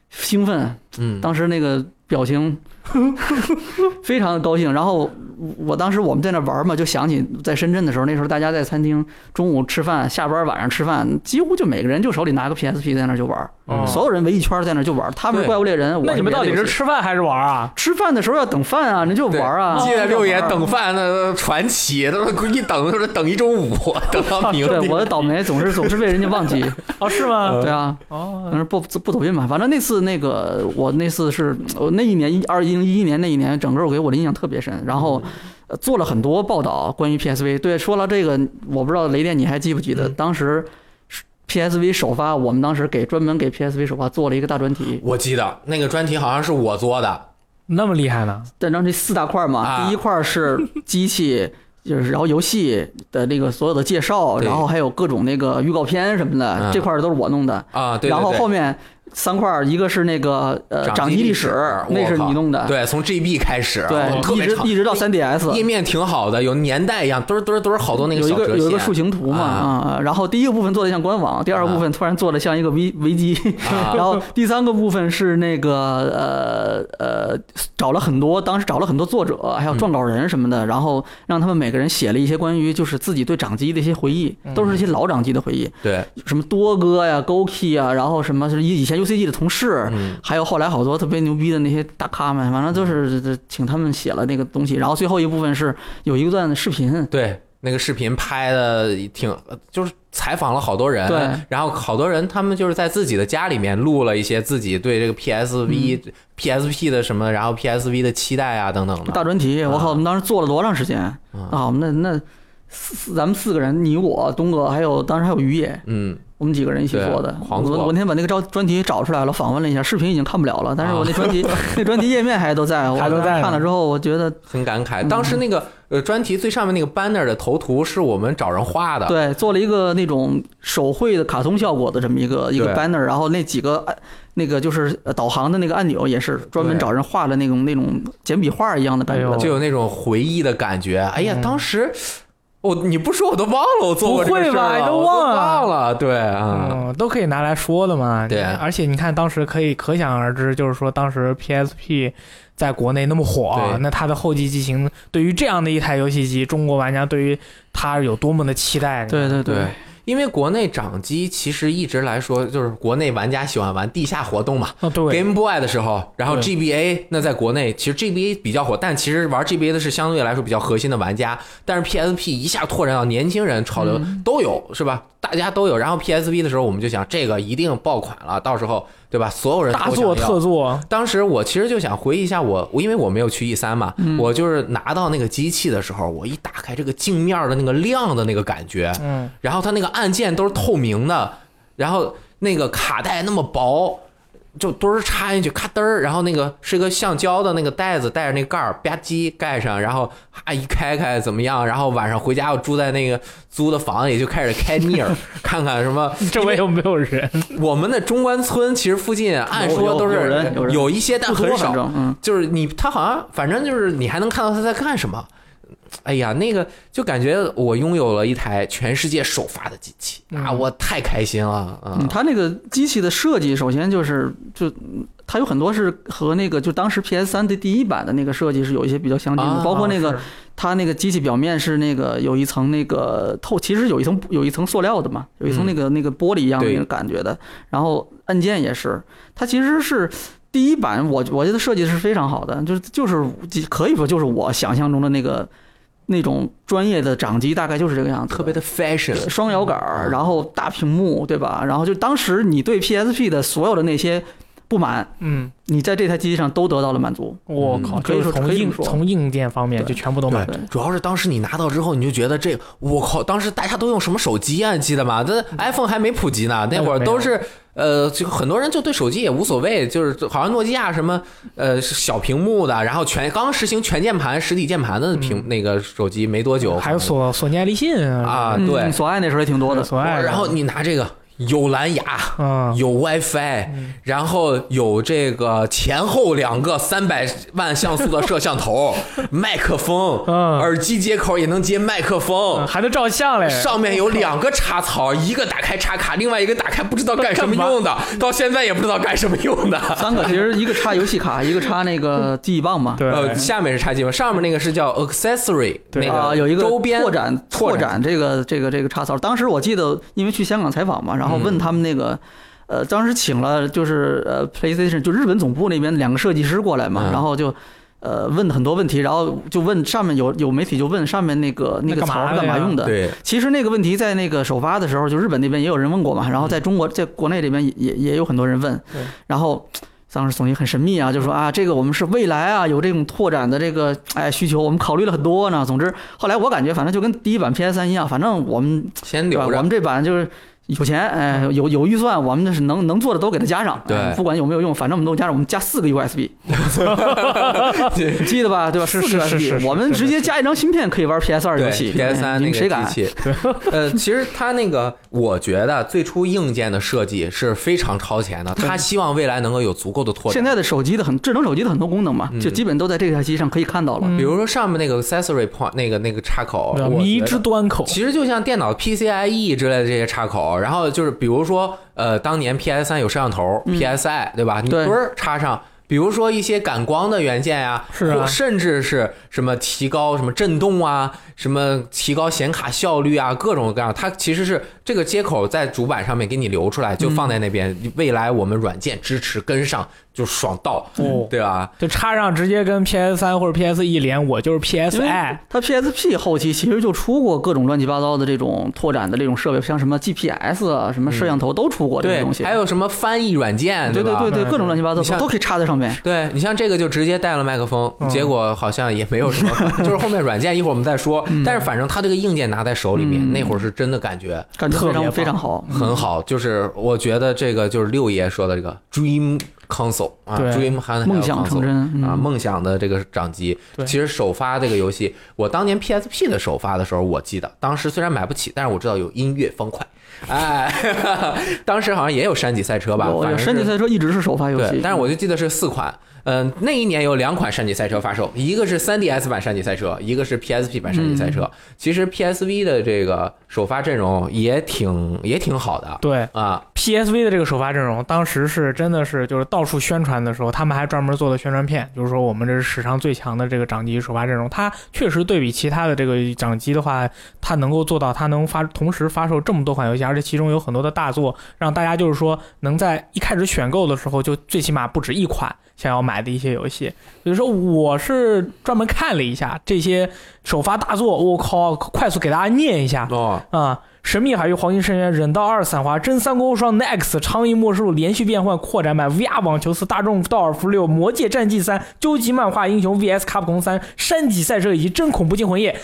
兴奋，嗯，当时那个表情 非常的高兴。然后我当时我们在那玩嘛，就想起在深圳的时候，那时候大家在餐厅中午吃饭，下班晚上吃饭，几乎就每个人就手里拿个 PSP 在那就玩，嗯所有人围一圈在那儿就玩。他们是怪物猎人，我那你们到底是吃饭还是玩啊？吃饭的时候要等饭啊，那就对玩啊。记得 六爷等饭那传奇，都是一等就是等一周五，等到明对。我的倒霉总是总是被人家忘记。哦，是吗？对啊，哦但，是不不走运吧。反正那次那个我那次是我那一年一二零一一年那一年，整个我给我的印象特别深。然后。呃做了很多报道关于 PSV。对，说了这个，我不知道雷电你还记不记得，嗯当时 PSV 首发，我们当时给专门给 PSV 首发做了一个大专题，我记得那个专题好像是我做的，那么厉害呢？但张这四大块嘛，啊第一块是机器，就是然后游戏的那个所有的介绍，然后还有各种那个预告片什么的，嗯这块都是我弄的。啊，对对然后后面三块儿，一个是那个呃掌掌机历史史，那是你弄的。对，从 GB 开始，对一，直一直到 3DS。页面挺好的，有年代一样，墩儿墩儿墩好多那个有一个有一个树形图嘛啊啊、然后第一个部分做的像官网，第二个部分突然做的像一个危危机，啊 然后第三个部分是那个呃呃找了很多当时找了很多作者还有撰稿人什么的，然后让他们每个人写了一些关于就是自己对掌机的一些回忆，都是一些老掌机的回忆，对，什么多哥呀、Goki 啊，然后什么是以以前 UCG 的同事，嗯，还有后来好多特别牛逼的那些大咖们，反正就是请他们写了那个东西，然后最后一部分是有一段视频，对，那个视频拍的挺，就是采访了好多人，对，然后好多人他们就是在自己的家里面录了一些自己对这个 PSV、PSP 的什么，然后 PSV 的期待啊等等的，大专题，我靠，我们当时做了多长时间？啊啊？我们那那四咱们四个人，你我东哥，还有当时还有于野，嗯，我们几个人一起做的。我我那天把那个专专题找出来了，访问了一下，视频已经看不了了，但是我那专题、那专题页面还都在，我还都在看了之后，我觉得很感慨。嗯当时那个呃专题最上面那个 banner 的头图是我们找人画的，对，做了一个那种手绘的卡通效果的这么一个一个 banner，然后那几个那个就是呃导航的那个按钮也是专门找人画的那种那种简笔画一样的感觉。就有那种回忆的感觉。哎呀，嗯当时。我你不说我都忘了我做过不会吧了我都忘了忘了，对啊，嗯，都可以拿来说的嘛。对而且你看当时可以可想而知，就是说当时 PSP 在国内那么火，那它的后继机型对于这样的一台游戏机，中国玩家对于它有多么的期待。对对对，因为国内掌机其实一直来说，就是国内玩家喜欢玩地下活动嘛。哦对，Game Boy 的时候，然后 GBA 那在国内其实 GBA 比较火，但其实玩 GBA 的是相对来说比较核心的玩家，但是 PSP 一下拓展到年轻人潮流都有，是吧？大家都有。然后 PSV 的时候，我们就想这个一定爆款了，到时候对吧？所有人大作都想要特做，当时我其实就想回忆一下我，我因为我没有去 E 三嘛，嗯我就是拿到那个机器的时候，我一打开这个镜面的那个亮的那个感觉，嗯，然后它那个按键都是透明的，然后那个卡带那么薄，就墩儿插进去，咔嘚儿，然后那个是一个橡胶的那个袋子，带着那盖儿吧唧盖上，然后哈一开开怎么样？然后晚上回家我住在那个租的房里，就开始开腻儿，看看什么。周围有没有人？我们的中关村其实附近按说都是有一些，但很少。就是你，他好像反正就是你还能看到他在干什么。哎呀，那个就感觉我拥有了一台全世界首发的机器啊，嗯我太开心了啊！嗯，它那个机器的设计，首先就是就嗯它有很多是和那个就当时 PS 三的第一版的那个设计是有一些比较相近的，啊包括那个它那个机器表面是那个有一层那个透，其实有一层有一层塑料的嘛，有一层那个那个玻璃一样的那个感觉的，然后按键也是，它其实是。第一版我我觉得设计是非常好的，就是就是可以说就是我想象中的那个那种专业的掌机，大概就是这个样子，特别的 fashion，双摇杆儿，然后大屏幕，对吧？然后就当时你对 PSP 的所有的那些不满，嗯，你在这台机器上都得到了满足。嗯我靠，可以说就是从硬从硬件方面就全部都满足。主要是当时你拿到之后，你就觉得这我靠，当时大家都用什么手机啊？你记得吗？这 iPhone 还没普及呢，那会儿都是呃，就很多人就对手机也无所谓，就是好像诺基亚什么呃小屏幕的，然后全刚实行全键盘实体键盘的屏、那个手机没多久，还有索索尼爱立信啊，嗯对，索爱那时候也挺多的，索爱，然后你拿这个有蓝牙。嗯，有 WiFi，然后有这个前后两个三百万像素的摄像头，麦克风，嗯耳机接口也能接麦克风，还能照相嘞，上面有两个插槽，一个打开插卡，另外一个打开不知道干 什么用的，到现在也不知道干什么用的。三个其实一个插游戏卡，一个插那个记忆棒嘛。对，呃，下面是插机嘛，上面那个是叫 accessory，对那啊，个有一个周边拓展拓拓展这个这个这个插槽。当时我记得，因为去香港采访嘛，然后问他们那个。呃，当时请了就是呃 PlayStation 就日本总部那边两个设计师过来嘛，嗯然后就呃问很多问题，然后就问上面有有媒体就问上面那个那个槽是干嘛用的？对，其实那个问题在那个首发的时候，就日本那边也有人问过嘛，然后在中国在国内这边也也也有很多人问对，然后。当时索尼很神秘啊，就说啊，这个我们是未来啊，有这种拓展的这个哎需求，我们考虑了很多呢。总之，后来我感觉反正就跟第一版 PS 三一样，反正我们？先留着。我们这版就是有钱，哎，有有预算，我们这是能能做的都给它加上，对哎不管有没有用，反正我们都加上，我们加四个 USB，记得吧？对吧？是是是是我们直接加一张芯片可以玩 PS 二游戏，PS 三那个哎你们谁敢？机器，呃，其实它那个，我觉得最初硬件的设计是非常超前的，他希望未来能够有足够的拓展。现在的手机的很智能手机的很多功能嘛，嗯就基本都在这台机上可以看到了。嗯比如说上面那个 accessory point 那个那个插口，迷之端口，其实就像电脑 PCIe 之类的这些插口，然后就是比如说，呃，当年 PS 三有摄像头、嗯 PSI 对吧？你对墩儿插上。比如说一些感光的元件呀、是啊甚至是什么提高什么震动啊，什么提高显卡效率啊，各种各样，它其实是这个接口在主板上面给你留出来，就放在那边。未来我们软件支持跟上就爽到，哦对吧？就插上直接跟 PS 三或者 PS 一连，我就是 PSI，它 PSP 后期其实就出过各种乱七八糟的这种拓展的这种设备，像什么 GPS 啊、什么摄像头都出过这些东西。，还有什么翻译软件，吧？对对对对，各种乱七八糟都可以插在上面。对你像这个就直接带了麦克风，嗯结果好像也没有什么，就是后面软件一会儿我们再说。但是反正它这个硬件拿在手里面，嗯那会儿是真的感觉感觉非常特别非常好，很好。就是我觉得这个就是六爷说的这个 Dream Console 啊对，Dream 梦想成真啊，嗯梦想的这个掌机。对其实首发这个游戏，我当年 PSP 的首发的时候，我记得当时虽然买不起，但是我知道有音乐方块。哎，当时好像也有山脊赛车吧？有有反正山脊赛车一直是首发游戏，，但是我就记得是四款。嗯，那一年有两款山脊赛车发售，一个是 3DS 版山脊赛车，一个是 PSP 版山脊赛车。嗯其实 PSV 的这个首发阵容也挺也挺好的对啊。PSV 的这个首发阵容，当时是真的是就是到处宣传的时候，他们还专门做了宣传片，就是说我们这是史上最强的这个掌机首发阵容。它确实对比其他的这个掌机的话，它能够做到它能发同时发售这么多款游戏，而且其中有很多的大作，让大家就是说能在一开始选购的时候就最起码不止一款想要买的一些游戏。比如说我是专门看了一下这些首发大作，我靠，快速给大家念一下。哦，啊，神秘海域、黄金深渊、忍道二、散华、真三国无双、Next、长影末世录、连续变换、扩展版、VR 网球四、大众道尔夫六、魔界战记三、究极漫画英雄 VS 卡普空三、山脊赛车以及真恐怖惊魂夜。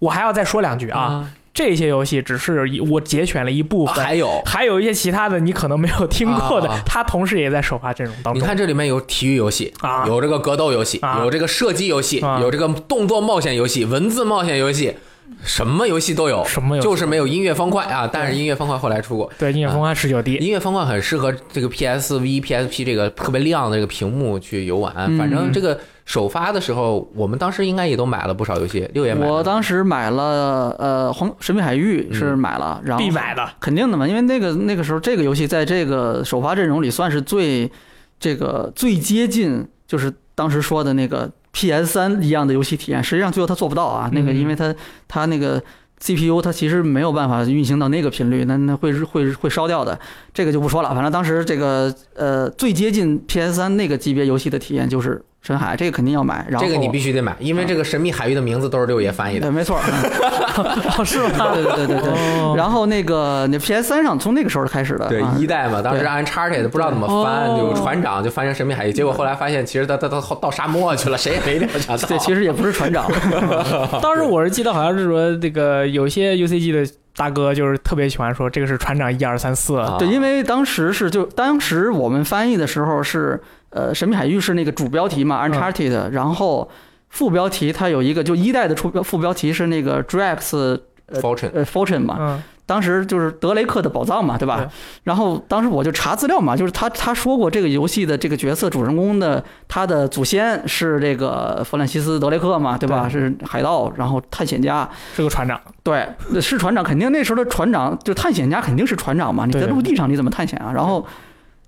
我还要再说两句啊，这些游戏只是一我节选了一部分，还有。还有一些其他的你可能没有听过的它同时也在首发阵容当中你。看这里面有体育游戏，啊有这个格斗游戏，啊有这个射击游戏，啊有这个动作冒险游戏、文字冒险游戏，什么游戏都有，什么游戏就是没有音乐方块啊。但是音乐方块后来出过，对，音乐方块十九 D，音乐方块很适合这个 PSV、PSP 这个特别亮的这个屏幕去游玩。嗯反正这个首发的时候，我们当时应该也都买了不少游戏，六爷买了。我当时买了呃黄神秘海域是买了，然后必买的。肯定的嘛，因为那个那个时候这个游戏在这个首发阵容里算是最这个最接近，就是当时说的那个 PS 三一样的游戏体验。实际上最后它做不到啊，那个嗯因为它它那个 CPU 它其实没有办法运行到那个频率，那那会会会烧掉的。这个就不说了，反正当时这个呃最接近 PS 三那个级别游戏的体验就是深海，这个肯定要买。然后这个你必须得买，因为这个神秘海域的名字都是六爷翻译的。对，没错。是吗？对对对对对。哦然后那个那 PS 三上从那个时候开始的，对啊一代嘛，当时按 Uncharted 不知道怎么翻，哦有船长就翻成神秘海域，结果后来发现其实他他他到沙漠去了，谁也没料想到。对，其实也不是船长，当时我是记得好像是说这个有些 UCG 的大哥就是特别喜欢说这个是船长一二三四，啊对，因为当时是就当时我们翻译的时候是呃，神秘海域是那个主标题嘛，Uncharted，、然后副标题它有一个就一代的出标副标题是那个 Drax 呃 Fortune 呃 Fortune 嘛，嗯，当时就是德雷克的宝藏嘛，对吧？对。然后当时我就查资料嘛，就是他他说过这个游戏的这个角色主人公的他的祖先是这个弗兰西斯德雷克嘛，对吧？是海盗，然后探险家，是个船长，对，是船长，肯定那时候的船长就探险家肯定是船长嘛，你在陆地上你怎么探险啊？然后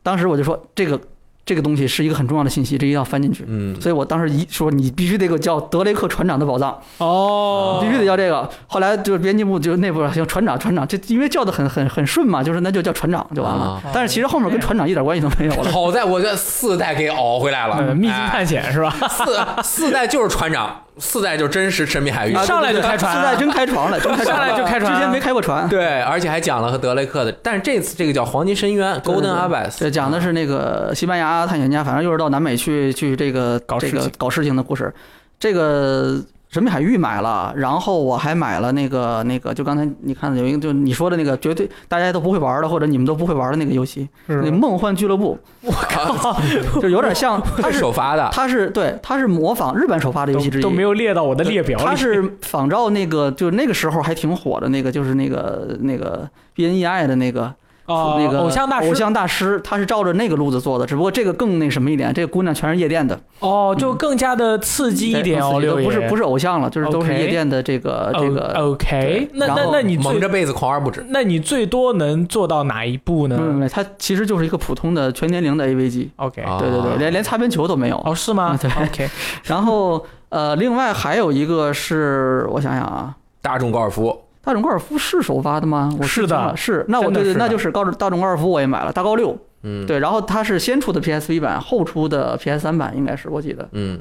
当时我就说这个这个东西是一个很重要的信息，这一定要翻进去。嗯，所以我当时一说你必须得给我叫德雷克船长的宝藏，哦必须得叫这个。后来就是编辑部就内部行船长船长，这因为叫的很很很顺嘛，就是那就叫船长就完了。啊但是其实后面跟船长一点关系都没有了。好在我这四代给熬回来了，呃，秘境哎探险是吧？四四代就是船长，四代就真实神秘海域啊。上来就开船四代真开船了，真开船了，上来就开船之前没开过船。对，而且还讲了和德雷克的，但是这次这个叫黄金深渊 （Golden 对 Abyss），对讲的是那个西班牙探险家，反正又是到南美去去这个这搞这个搞事情的故事。这个神秘海域买了，然后我还买了那个那个，就刚才你看有一个，就你说的那个绝对大家都不会玩的，或者你们都不会玩的那个游戏，是那梦幻俱乐部，我靠，就有点像，它是是首发的，它是对，它是模仿日本首发的游戏之一，都都没有列到我的列表里。它是仿照那个，就那个时候还挺火的那个，就是那个那个 BNEI 的那个哦，那个偶像大师。偶像大师，他是照着那个路子做的，只不过这个更那什么一点，这个姑娘全是夜店的，哦，就更加的刺激一点哦，六爷。不是不是偶像了，就是都是夜店的这个这个。OK，那那那你最蒙着被子狂而不止。那你最多能做到哪一步呢？没有没有，它其实就是一个普通的全年龄的 AVG，？OK，啊对对对，连连擦边球都没有。哦，是吗？OK，然后呃，另外还有一个是我想想啊，大众高尔夫，大众高尔夫是首发的吗？我是的是。那我对对，那就是高大众高尔夫我也买了，大高六。嗯，，对，然后它是先出的 PSV 版，后出的 PS 三版，应该是我记得。嗯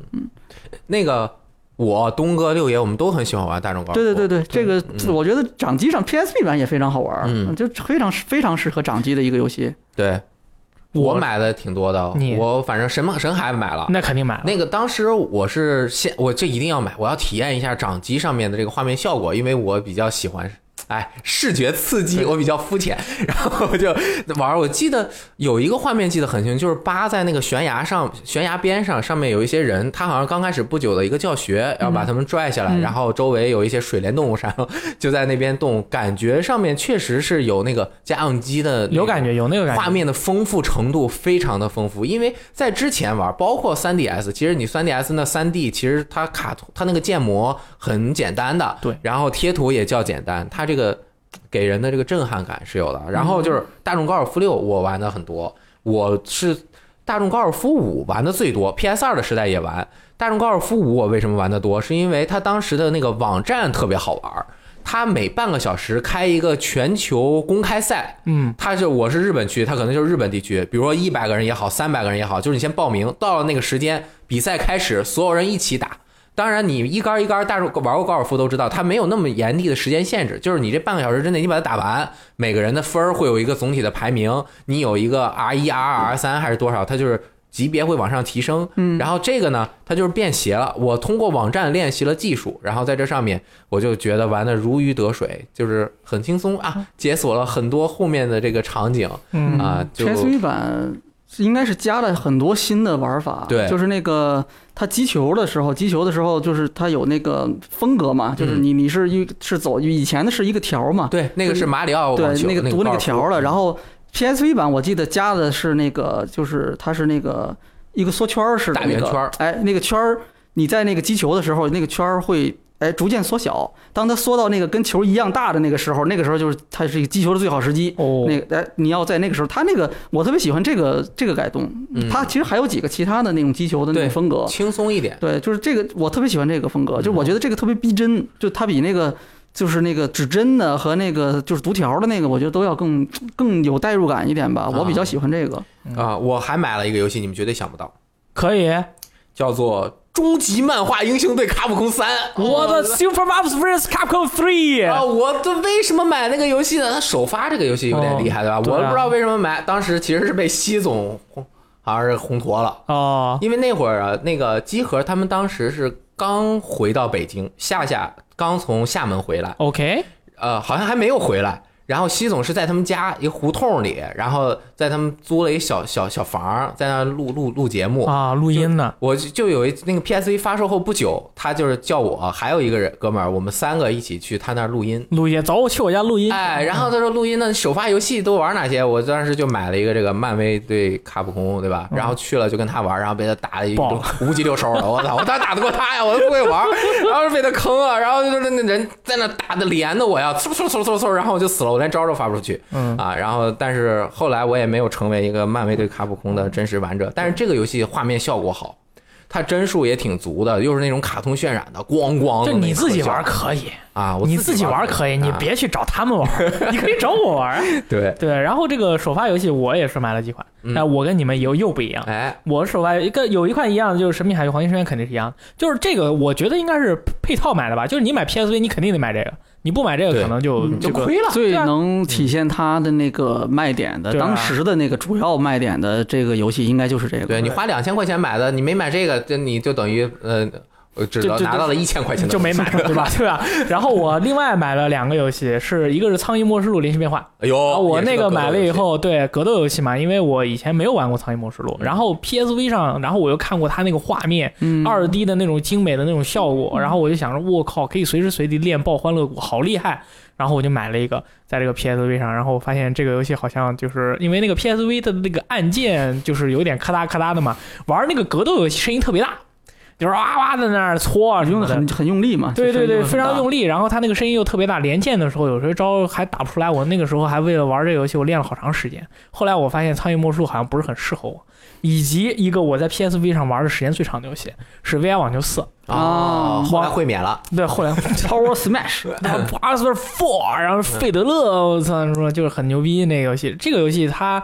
那个我东哥六爷，我们都很喜欢玩大众高尔夫。对对对对，这个嗯我觉得掌机上 PSP 版也非常好玩，嗯就非常非常适合掌机的一个游戏。对，我买的挺多的，我反正神神海买了。那肯定买了。那个当时我是先，我这一定要买，我要体验一下掌机上面的这个画面效果，因为我比较喜欢，哎，视觉刺激，我比较肤浅，然后我就玩。我记得有一个画面记得很清，就是扒在那个悬崖上，悬崖边上，上面有一些人，他好像刚开始不久的一个教学，要把他们拽下来，嗯然后周围有一些水帘动物啥，就在那边动，感觉上面确实是有那个家用机的有感觉，有那个感觉。画面的丰富程度非常的丰富，因为在之前玩，包括 3DS，其实你 3DS 那 3D 其实它卡图它那个建模很简单的，对然后贴图也较简单，它这个给人的这个震撼感是有的。然后就是大众高尔夫六，我玩的很多，我是大众高尔夫五玩的最多，PS 二的时代也玩。大众高尔夫五我为什么玩的多？是因为它当时的那个网站特别好玩儿，它每半个小时开一个全球公开赛，嗯，它是我是日本区，它可能就是日本地区，比如说一百个人也好，三百个人也好，就是你先报名，到了那个时间，比赛开始，所有人一起打。当然，你一杆一杆大众玩过高尔夫都知道，它没有那么严厉的时间限制，就是你这半个小时之内你把它打完，每个人的分儿会有一个总体的排名，你有一个 R 一、R 二、R 三还是多少，它就是级别会往上提升。嗯然后这个呢，它就是便携了。我通过网站练习了技术，然后在这上面我就觉得玩的如鱼得水，就是很轻松啊，解锁了很多后面的这个场景嗯啊，就 PSV 版应该是加了很多新的玩法，对。就是那个它击球的时候，击球的时候就是它有那个风格嘛，就是嗯你你是一是走以前的是一个条嘛，对，那个是马里奥对，那那个读那个条了，然后 PSV 版我记得加的是那个就是它是那个一个缩圈儿似的那圆圈儿。哎，那个圈儿你在那个击球的时候，那个圈儿会。哎，逐渐缩小。当它缩到那个跟球一样大的那个时候，那个时候就是它是一个击球的最好时机。哦，那个哎，你要在那个时候，它那个我特别喜欢这个这个改动，嗯它其实还有几个其他的那种击球的那对种风格，轻松一点。对，就是这个我特别喜欢这个风格，就我觉得这个特别逼真，就它比那个就是那个指针的和那个就是读条的那个，我觉得都要更更有代入感一点吧，我比较喜欢这个。啊，我还买了一个游戏，你们绝对想不到，可以。叫做《终极漫画英雄队卡普空三》。我的 Super Mario vs Capcom 啊，Three，啊我这为什么买那个游戏呢？它首发这个游戏有点厉害，对吧？我不知道为什么买，当时其实是被西总好像是烘托了，哦，因为那会儿啊，那个集合他们当时是刚回到北京，夏夏刚从厦门回来，OK，呃，好像还没有回来。然后西总是在他们家一个胡同里，然后在他们租了一小小小房，在那录录录节目。啊，录音呢，我就就有一那个 PSV 发售后不久，他就是叫我还有一个人哥们儿，我们三个一起去他那儿录音。录音，走，去我家录音。哎，然后他说录音的首发游戏都玩哪些？我当时就买了一个这个漫威对卡普空，对吧？然后去了就跟他玩，然后被他打了一爆五级六兽的，我操！我咋打得过他呀？我都不会玩，然后就被他坑了，然后就是那人在那打的连的我呀，嗖嗖嗖嗖嗖，然后我就死了，我连招都发不出去。嗯。啊，然后但是后来我也没有成为一个漫威对卡普空的真实玩者，但是这个游戏画面效果好，它帧数也挺足的，又是那种卡通渲染的，咣咣的就你自己玩可以，啊，我你自己玩可以，你啊别去找他们玩，你可以找我玩。对，对，然后这个首发游戏我也是买了几款，嗯。但我跟你们又又不一样。哎，我首发一个有一款一样的，就是《神秘海域黄金深渊》肯定是一样的，就是这个我觉得应该是配套买的吧，就是你买 PSV 你肯定得买这个，你不买这个可能就就亏了。最能体现它的那个卖点的，当时的那个主要卖点的这个游戏，应该就是这个。对你花两千块钱买的，你没买这个，这你就等于呃，呃只就就拿到了一千块钱就没买，对吧？对吧？然后我另外买了两个游戏，是一个是《苍蝇末世录》临时变化，哎呦，啊，我那个买了以后，对格斗游戏嘛，因为我以前没有玩过《苍蝇末世录》，嗯。然后 PSV 上，然后我又看过它那个画面，嗯，二 D 的那种精美的那种效果，然后我就想着，我靠，可以随时随地练爆欢乐谷，好厉害！然后我就买了一个，在这个 PSV 上，然后我发现这个游戏好像就是因为那个 PSV 的那个按键就是有点咔嗒咔嗒的嘛，玩那个格斗游戏声音特别大，就是哇哇在那儿搓。用的很很用力嘛。对对对，非常用力。然后他那个声音又特别大，连键的时候有时候招还打不出来。我那个时候还为了玩这个游戏，我练了好长时间。后来我发现《苍蝇末世录》好像不是很适合我，以及一个我在 PSV 上玩的时间最长的游戏是《VR 网球四》。哦，后来会免了，对，后来 Power Smash，巴斯 Four，然后费德勒，我操，说就是很牛逼那个游戏。这个游戏它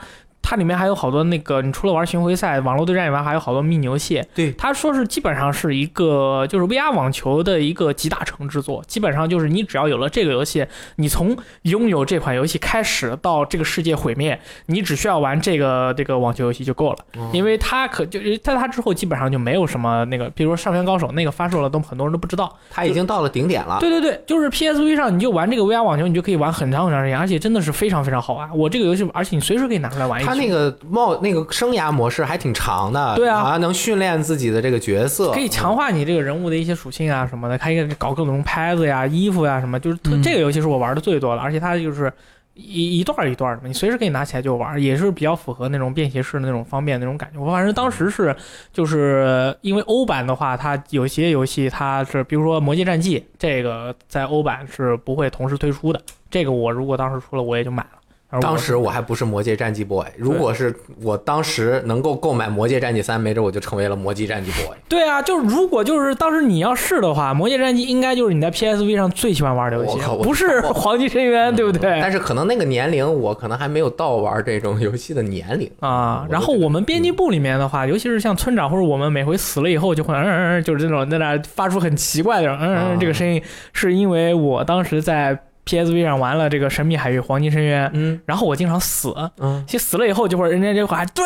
它里面还有好多那个，你除了玩巡回赛、网络对战以外，还有好多迷你游戏。对他说是基本上是一个就是 VR 网球的一个集大成之作。基本上就是你只要有了这个游戏，你从拥有这款游戏开始到这个世界毁灭，你只需要玩这个这个网球游戏就够了。因为它可就在它之后基本上就没有什么那个，比如说《上旋高手》那个发售了，都很多人都不知道。它已经到了顶点了。对对对，就是 PSV 上你就玩这个 VR 网球，你就可以玩很长很长时间，而且真的是非常非常好玩。我这个游戏，而且你随时可以拿出来玩一局。他那个冒那个生涯模式还挺长的，对啊好像能训练自己的这个角色，可以强化你这个人物的一些属性啊什么的，还可以搞各种拍子呀、衣服呀什么，就是这个游戏是我玩的最多的，而且它就是一一段一段的嘛，你随时可以拿起来就玩，也是比较符合那种便携式的那种方便那种感觉。我反正当时是就是因为欧版的话，它有些游戏它是比如说《魔界战记》，这个在欧版是不会同时推出的，这个我如果当时出了我也就买了。当时我还不是魔界战记 boy，如果是我当时能够购买魔界战记三，没准我就成为了魔界战记 boy。对啊，就是如果就是当时你要试的话，《魔界战记》应该就是你在 PSV 上最喜欢玩的游戏不是《黄金深渊》，对不对？但是可能那个年龄，我可能还没有到玩这种游戏的年龄啊，然后我们编辑部里面的话，尤其是像村长或者我们每回死了以后就会嗯嗯嗯，就是这种在那发出很奇怪的嗯嗯啊嗯这个声音，是因为我当时在 PSV 上玩了这个《神秘海域黄金深渊》，嗯然后我经常死，嗯，其实死了以后就会人家就喊对，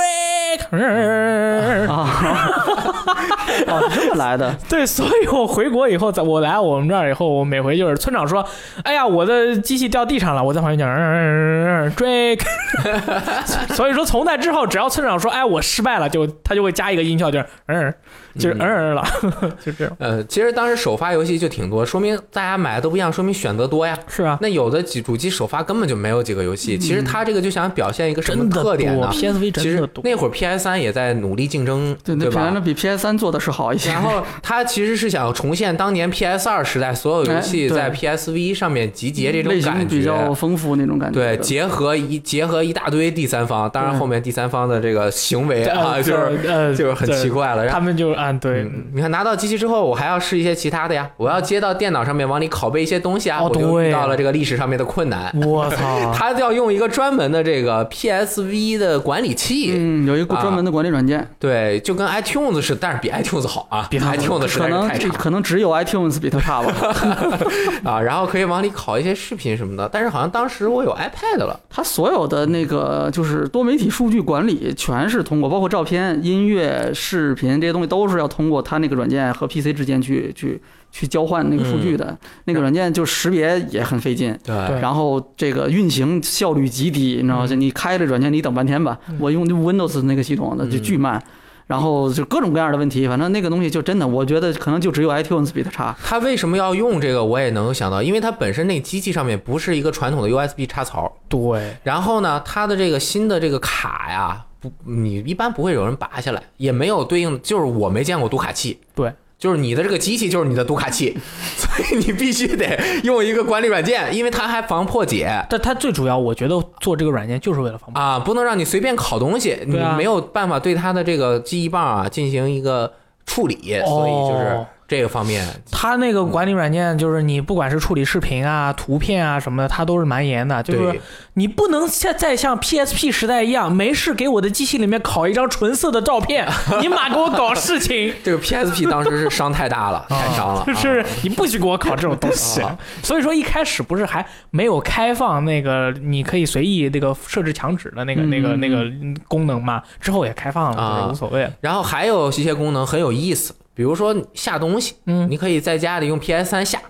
嗯嗯嗯嗯啊，哦，是这么来的。对，所以我回国以后，在我来我们这儿以后，我每回就是村长说：“哎呀，我的机器掉地上了。”我在旁边讲：“嗯嗯嗯嗯，Drake。”所以说从那之后，只要村长说：“哎，我失败了”，就他就会加一个音效，就是嗯，就是嗯嗯了，就这样。呃，其实当时首发游戏就挺多，说明大家买的都不一样，说明选择多呀。是啊，那有的几主机首发根本就没有几个游戏，其实它这个就想表现一个什么特点呢？，PSV 其实。那会儿 PS 三也在努力竞争，对，对吧显然？比 PS 三做的是好一些。然后它其实是想重现当年 PS 二时代所有游戏在 PSV 上面集结这种感比较觉。丰富那种感觉。对，结合一结合一大堆第三方，当然后面第三方的这个行为啊，呃就是呃，就是很奇怪了。然后他们就啊，对，嗯，你看拿到机器之后，我还要试一些其他的呀，我要接到电脑上面往里拷贝一些东西啊，哦我就到了这个历史上面的困难。我操，他要用一个专门的这个 PSV 的管理器，嗯，有一个啊专门的管理软件，对，就跟 iTunes 似的，但是比 iTunes 好啊，比它 iTunes 实可能在是太差可能只有 iTunes 比它差吧。啊。然后可以往里拷一些视频什么的，但是好像当时我有 iPad 了，它所有的那个就是多媒体数据管理，全是通过包括照片、音乐、视频这些东西，都是要通过它那个软件和 PC 之间去去去交换那个数据的，那个软件就识别也很费劲。对。对。然后这个运行效率极低，你知道吗？嗯。你开着软件你等半天吧，嗯。我用 Windows 那个系统那就巨慢，然后就各种各样的问题，反正那个东西就真的，我觉得可能就只有 iTunes 比它差。它为什么要用这个，我也能想到，因为它本身那机器上面不是一个传统的 USB 插槽，对，然后呢，它的这个新的这个卡呀，不，你一般不会有人拔下来，也没有对应，就是我没见过读卡器。对，就是你的这个机器就是你的读卡器，所以你必须得用一个管理软件，因为它还防破解。但它最主要，我觉得做这个软件就是为了防破。啊，不能让你随便拷东西，你没有办法对它的这个记忆棒啊进行一个处理，所以就是哦这个方面它那个管理软件就是你不管是处理视频啊、图片啊什么的，它都是蛮严的。就是对你不能像再像 PSP 时代一样，没事给我的机器里面拷一张纯色的照片，你妈给我搞事情。这个 PSP 当时是伤太大了，太伤了，就是啊你不许给我考这种东西啊，所以说一开始不是还没有开放那个你可以随意那个设置墙纸的那个、嗯那个嗯那个功能嘛？之后也开放了，无所谓。然后还有一些功能很有意思，比如说下东西，嗯，你可以在家里用 PS 三下，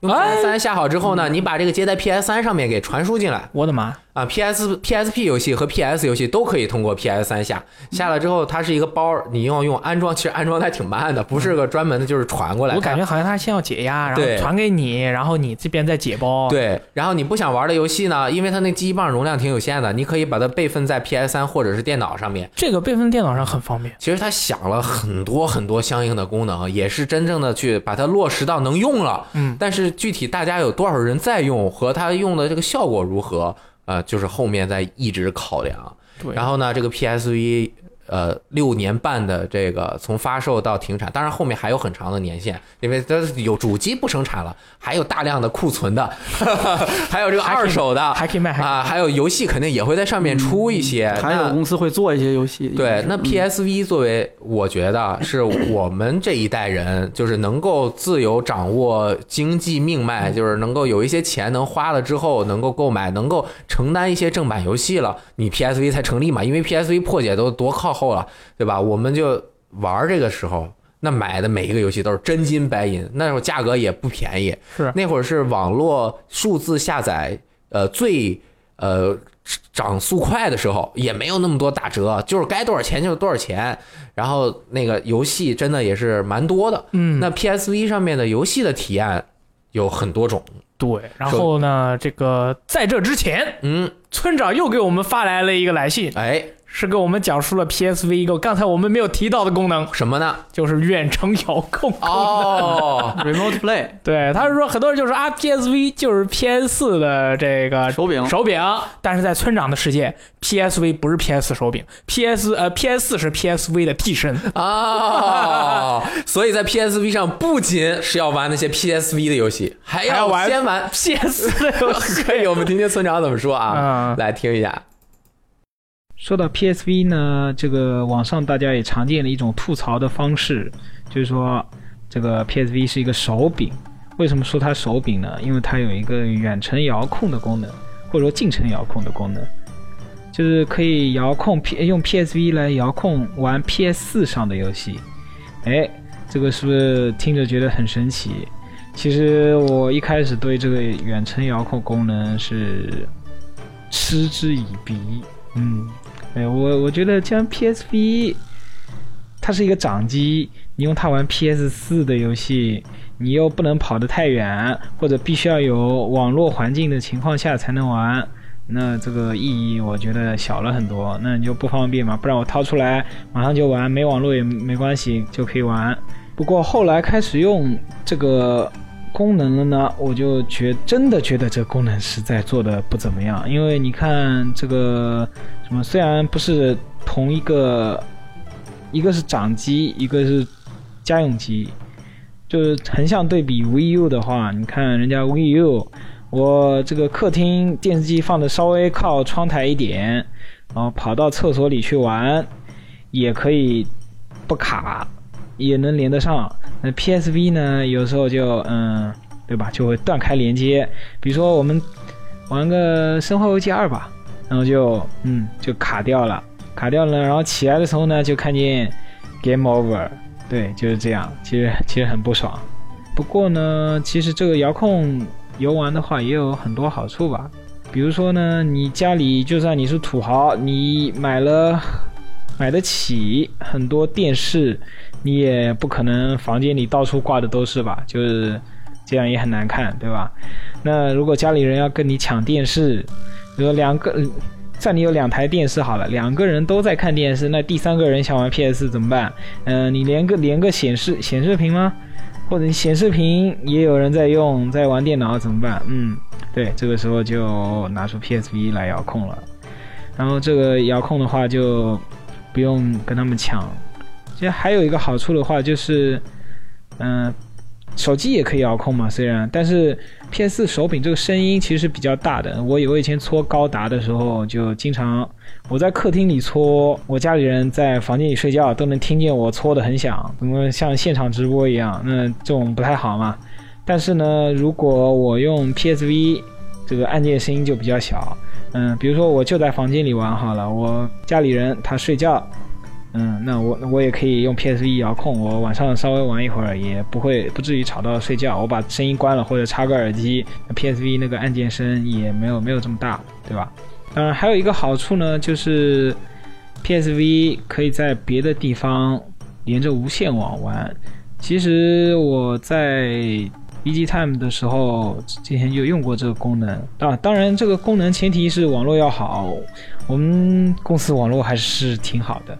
用哎。PS 三下好之后呢，你把这个接在 PS 三上面给传输进来。我的妈！啊，PS PSP 游戏和 PS 游戏都可以通过 PS 三下，下了之后它是一个包，你要用安装，其实安装的还挺慢的，不是个专门的，就是传过来。我感觉好像它先要解压，然后传给你，然后你这边再解包。，对，然后你不想玩的游戏呢，因为它那记忆棒容量挺有限的，你可以把它备份在 PS 三或者是电脑上面。这个备份电脑上很方便。其实它想了很多很多相应的功能，也是真正的去把它落实到能用了。嗯，但是具体大家有多少人在用和它用的这个效果如何，呃，就是后面在一直考量。对，然后呢，这个 PSV 呃六年半的这个从发售到停产，当然后面还有很长的年限，因为它有主机不生产了，还有大量的库存的，还有这个二手的还可以卖，啊，还有游戏肯定也会在上面出一些。还有公司会做一些游戏。对，那嗯 PSV 作为我觉得是我们这一代人，就是能够自由掌握经济命脉，就是能够有一些钱能花了之后能够购买，能够承担一些正版游戏了，你 PSV 才成立嘛。因为 PSV 破解都多靠后了，对吧？我们就玩这个时候。那买的每一个游戏都是真金白银，那时候价格也不便宜。是那会儿是网络数字下载，呃，最呃涨速快的时候，也没有那么多打折，就是该多少钱就是多少钱。然后那个游戏真的也是蛮多的。嗯，那 PSV 上面的游戏的体验有很多种，对。然后呢，这个在这之前，嗯，村长又给我们发来了一个来信，哎，是给我们讲述了 PSV 一个刚才我们没有提到的功能，什么呢？就是远程遥控。哦，Remote Play 对，他是说很多人就说啊，PSV 就是 PS 四的这个手柄，手柄，但是在村长的世界，PSV 不是 PS 手柄，PS 呃 PS 四是 PSV 的替身。哦，所以在 PSV 上不仅是要玩那些 PSV 的游戏，还还要玩先玩 PS 的游戏 可以，我们听听村长怎么说啊？嗯，来听一下。说到 PSV 呢，这个网上大家也常见的一种吐槽的方式，就是说这个 PSV 是一个手柄。为什么说它手柄呢？因为它有一个远程遥控的功能，或者说近程遥控的功能，就是可以遥控 P 用 PSV 来遥控玩 PS 4上的游戏。哎，这个是不是听着觉得很神奇？其实我一开始对这个远程遥控功能是嗤之以鼻。嗯，哎，我我觉得像 PSV，它是一个掌机，你用它玩 PS 4的游戏，你又不能跑得太远，或者必须要有网络环境的情况下才能玩，那这个意义我觉得小了很多。那你就不方便嘛，不然我掏出来马上就玩，没网络也没关系，就可以玩。不过后来开始用这个功能了呢，我就觉真的觉得这个功能实在做的不怎么样，因为你看这个什么，虽然不是同一个，一个是掌机，一个是家用机，就是横向对比 VU 的话，你看人家 VU，我这个客厅电视机放的稍微靠窗台一点，然后跑到厕所里去玩，也可以不卡，也能连得上。那 PSV 呢，有时候就嗯，对吧，就会断开连接。比如说我们玩个《生化危机二》吧，然后就嗯就卡掉了，卡掉了，然后起来的时候呢，就看见 Game Over，对，就是这样，其实其实很不爽。不过呢，其实这个遥控游玩的话也有很多好处吧。比如说呢，你家里就算你是土豪，你买了买得起很多电视，你也不可能房间里到处挂的都是吧？就是这样也很难看，对吧？那如果家里人要跟你抢电视，比如两个，算你有两台电视好了，两个人都在看电视，那第三个人想玩 PS 怎么办？嗯、你连个连个显示显示屏吗？或者你显示屏也有人在用，在玩电脑怎么办？嗯，对，这个时候就拿出 PSV 来遥控了。然后这个遥控的话就不用跟他们抢。其实还有一个好处的话就是，嗯、手机也可以遥控嘛，虽然，但是 PS 手柄这个声音其实是比较大的。我我以前搓高达的时候，就经常我在客厅里搓，我家里人在房间里睡觉都能听见我搓的很响，怎么像现场直播一样？那这种不太好嘛。但是呢，如果我用 PSV，这个按键声音就比较小。嗯，比如说我就在房间里玩好了，我家里人他睡觉，嗯，那我我也可以用 PSV 遥控，我晚上稍微玩一会儿也不会不至于吵到睡觉。我把声音关了或者插个耳机，PSV 那个按键声也没有没有这么大，对吧？当然还有一个好处呢，就是 PSV 可以在别的地方连着无线网玩。其实我在 EG Time 的时候，之前就用过这个功能。啊，当然这个功能前提是网络要好，我们公司网络还是挺好的。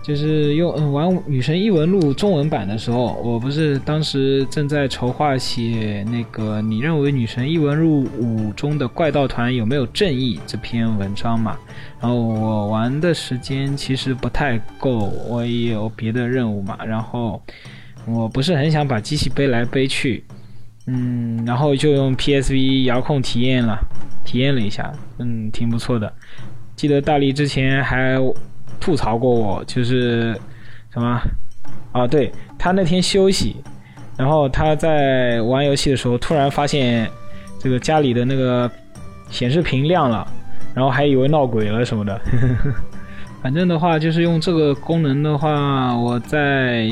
就是用、嗯、玩《女神异闻录》中文版的时候，我不是当时正在筹划写那个“你认为《女神异闻录五》中的怪盗团有没有正义”这篇文章嘛？然后我玩的时间其实不太够，我也有别的任务嘛。然后我不是很想把机器背来背去，嗯，然后就用 PSV 遥控体验了，体验了一下，嗯，挺不错的。记得大力之前还吐槽过我，就是什么啊？对他那天休息，然后他在玩游戏的时候，突然发现这个家里的那个显示屏亮了，然后还以为闹鬼了什么的。反正的话，就是用这个功能的话，我在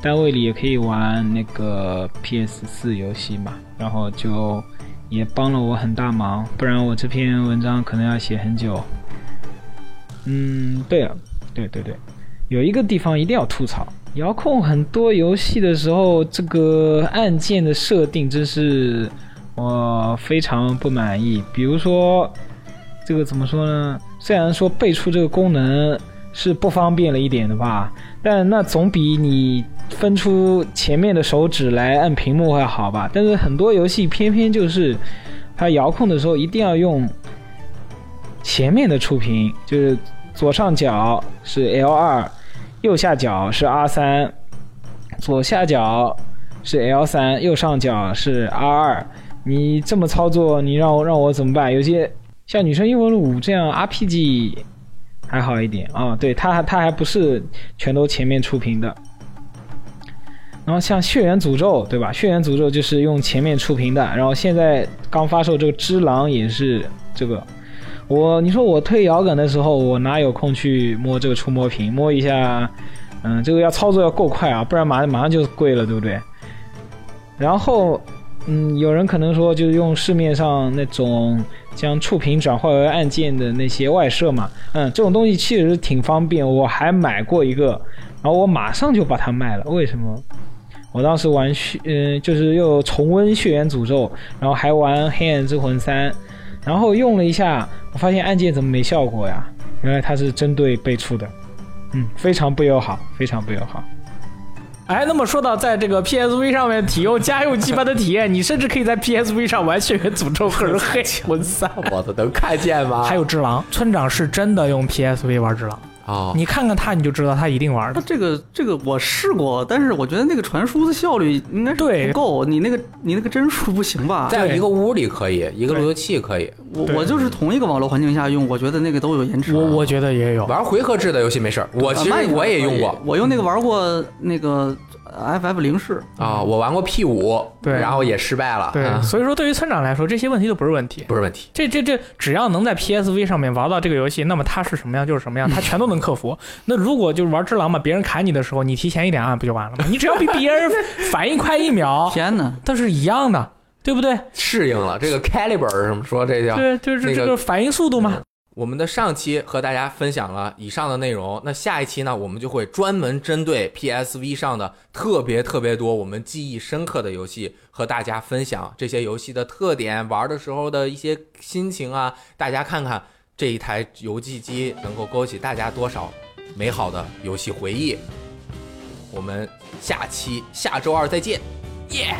单位里也可以玩那个 PS 四游戏嘛，然后就也帮了我很大忙，不然我这篇文章可能要写很久。嗯，对了，对对对，有一个地方一定要吐槽，遥控很多游戏的时候，这个按键的设定真是我非常不满意。比如说，这个怎么说呢？虽然说背出这个功能是不方便了一点的吧，但那总比你分出前面的手指来按屏幕会好吧。但是很多游戏偏偏就是它遥控的时候一定要用前面的触屏，就是左上角是 L 二，右下角是 R 三，左下角是 L 三，右上角是 R 二。你这么操作，你让我让我怎么办？有些像《女神异闻录五》这样 RPG 还好一点啊、对它它还不是全都前面触屏的。然后像《血缘诅咒》，对吧？《血缘诅咒》就是用前面触屏的。然后现在刚发售这个《只狼》也是这个。我你说我推摇杆的时候，我哪有空去摸这个触摸屏？摸一下，嗯，这个要操作要够快啊，不然马马上就跪了，对不对？然后，嗯，有人可能说，就是用市面上那种将触屏转化为按键的那些外设嘛，嗯，这种东西其实挺方便，我还买过一个，然后我马上就把它卖了，为什么？我当时玩血，嗯、就是又重温《血缘诅咒》，然后还玩《黑暗之魂三》，然后用了一下，我发现按键怎么没效果呀？原来它是针对背触的，嗯，非常不友好，非常不友好。哎，那么说到在这个 PSV 上面体用家用机般的体验，你甚至可以在 PSV 上玩《血缘诅咒》和《黑魂三》，我操，能看见吗？还有《只狼》。村长是真的用 PSV 玩《只狼》，哦，你看看他，你就知道他一定玩的。它这个这个我试过，但是我觉得那个传输的效率应该是不够，你那个你那个帧数不行吧？在一个屋里可以，一个路由器可以我我就是同一个网络环境下用，我觉得那个都有延迟啊。我我觉得也有，玩回合制的游戏没事儿。我其实我也用过，我用那个玩过那个 FF 零式，啊，我玩过 P 五，对然后也失败了，对，啊所以说对于村长来说，这些问题都不是问题。不是问题。这这这，只要能在 PSV 上面玩到这个游戏，那么它是什么样就是什么样，它 全都能克服。那如果就是玩只狼嘛，别人砍你的时候，你提前一点按不就完了吗？你只要比别人反应快一秒，天哪！它是一样的，对不对？适应了这个 caliber 什么说这叫？对，就是这个反应速度嘛。我们的上期和大家分享了以上的内容，那下一期呢，我们就会专门针对 PSV 上的特别特别多我们记忆深刻的游戏，和大家分享这些游戏的特点，玩的时候的一些心情啊，大家看看这一台游戏机能够勾起大家多少美好的游戏回忆。我们下期下周二再见，耶、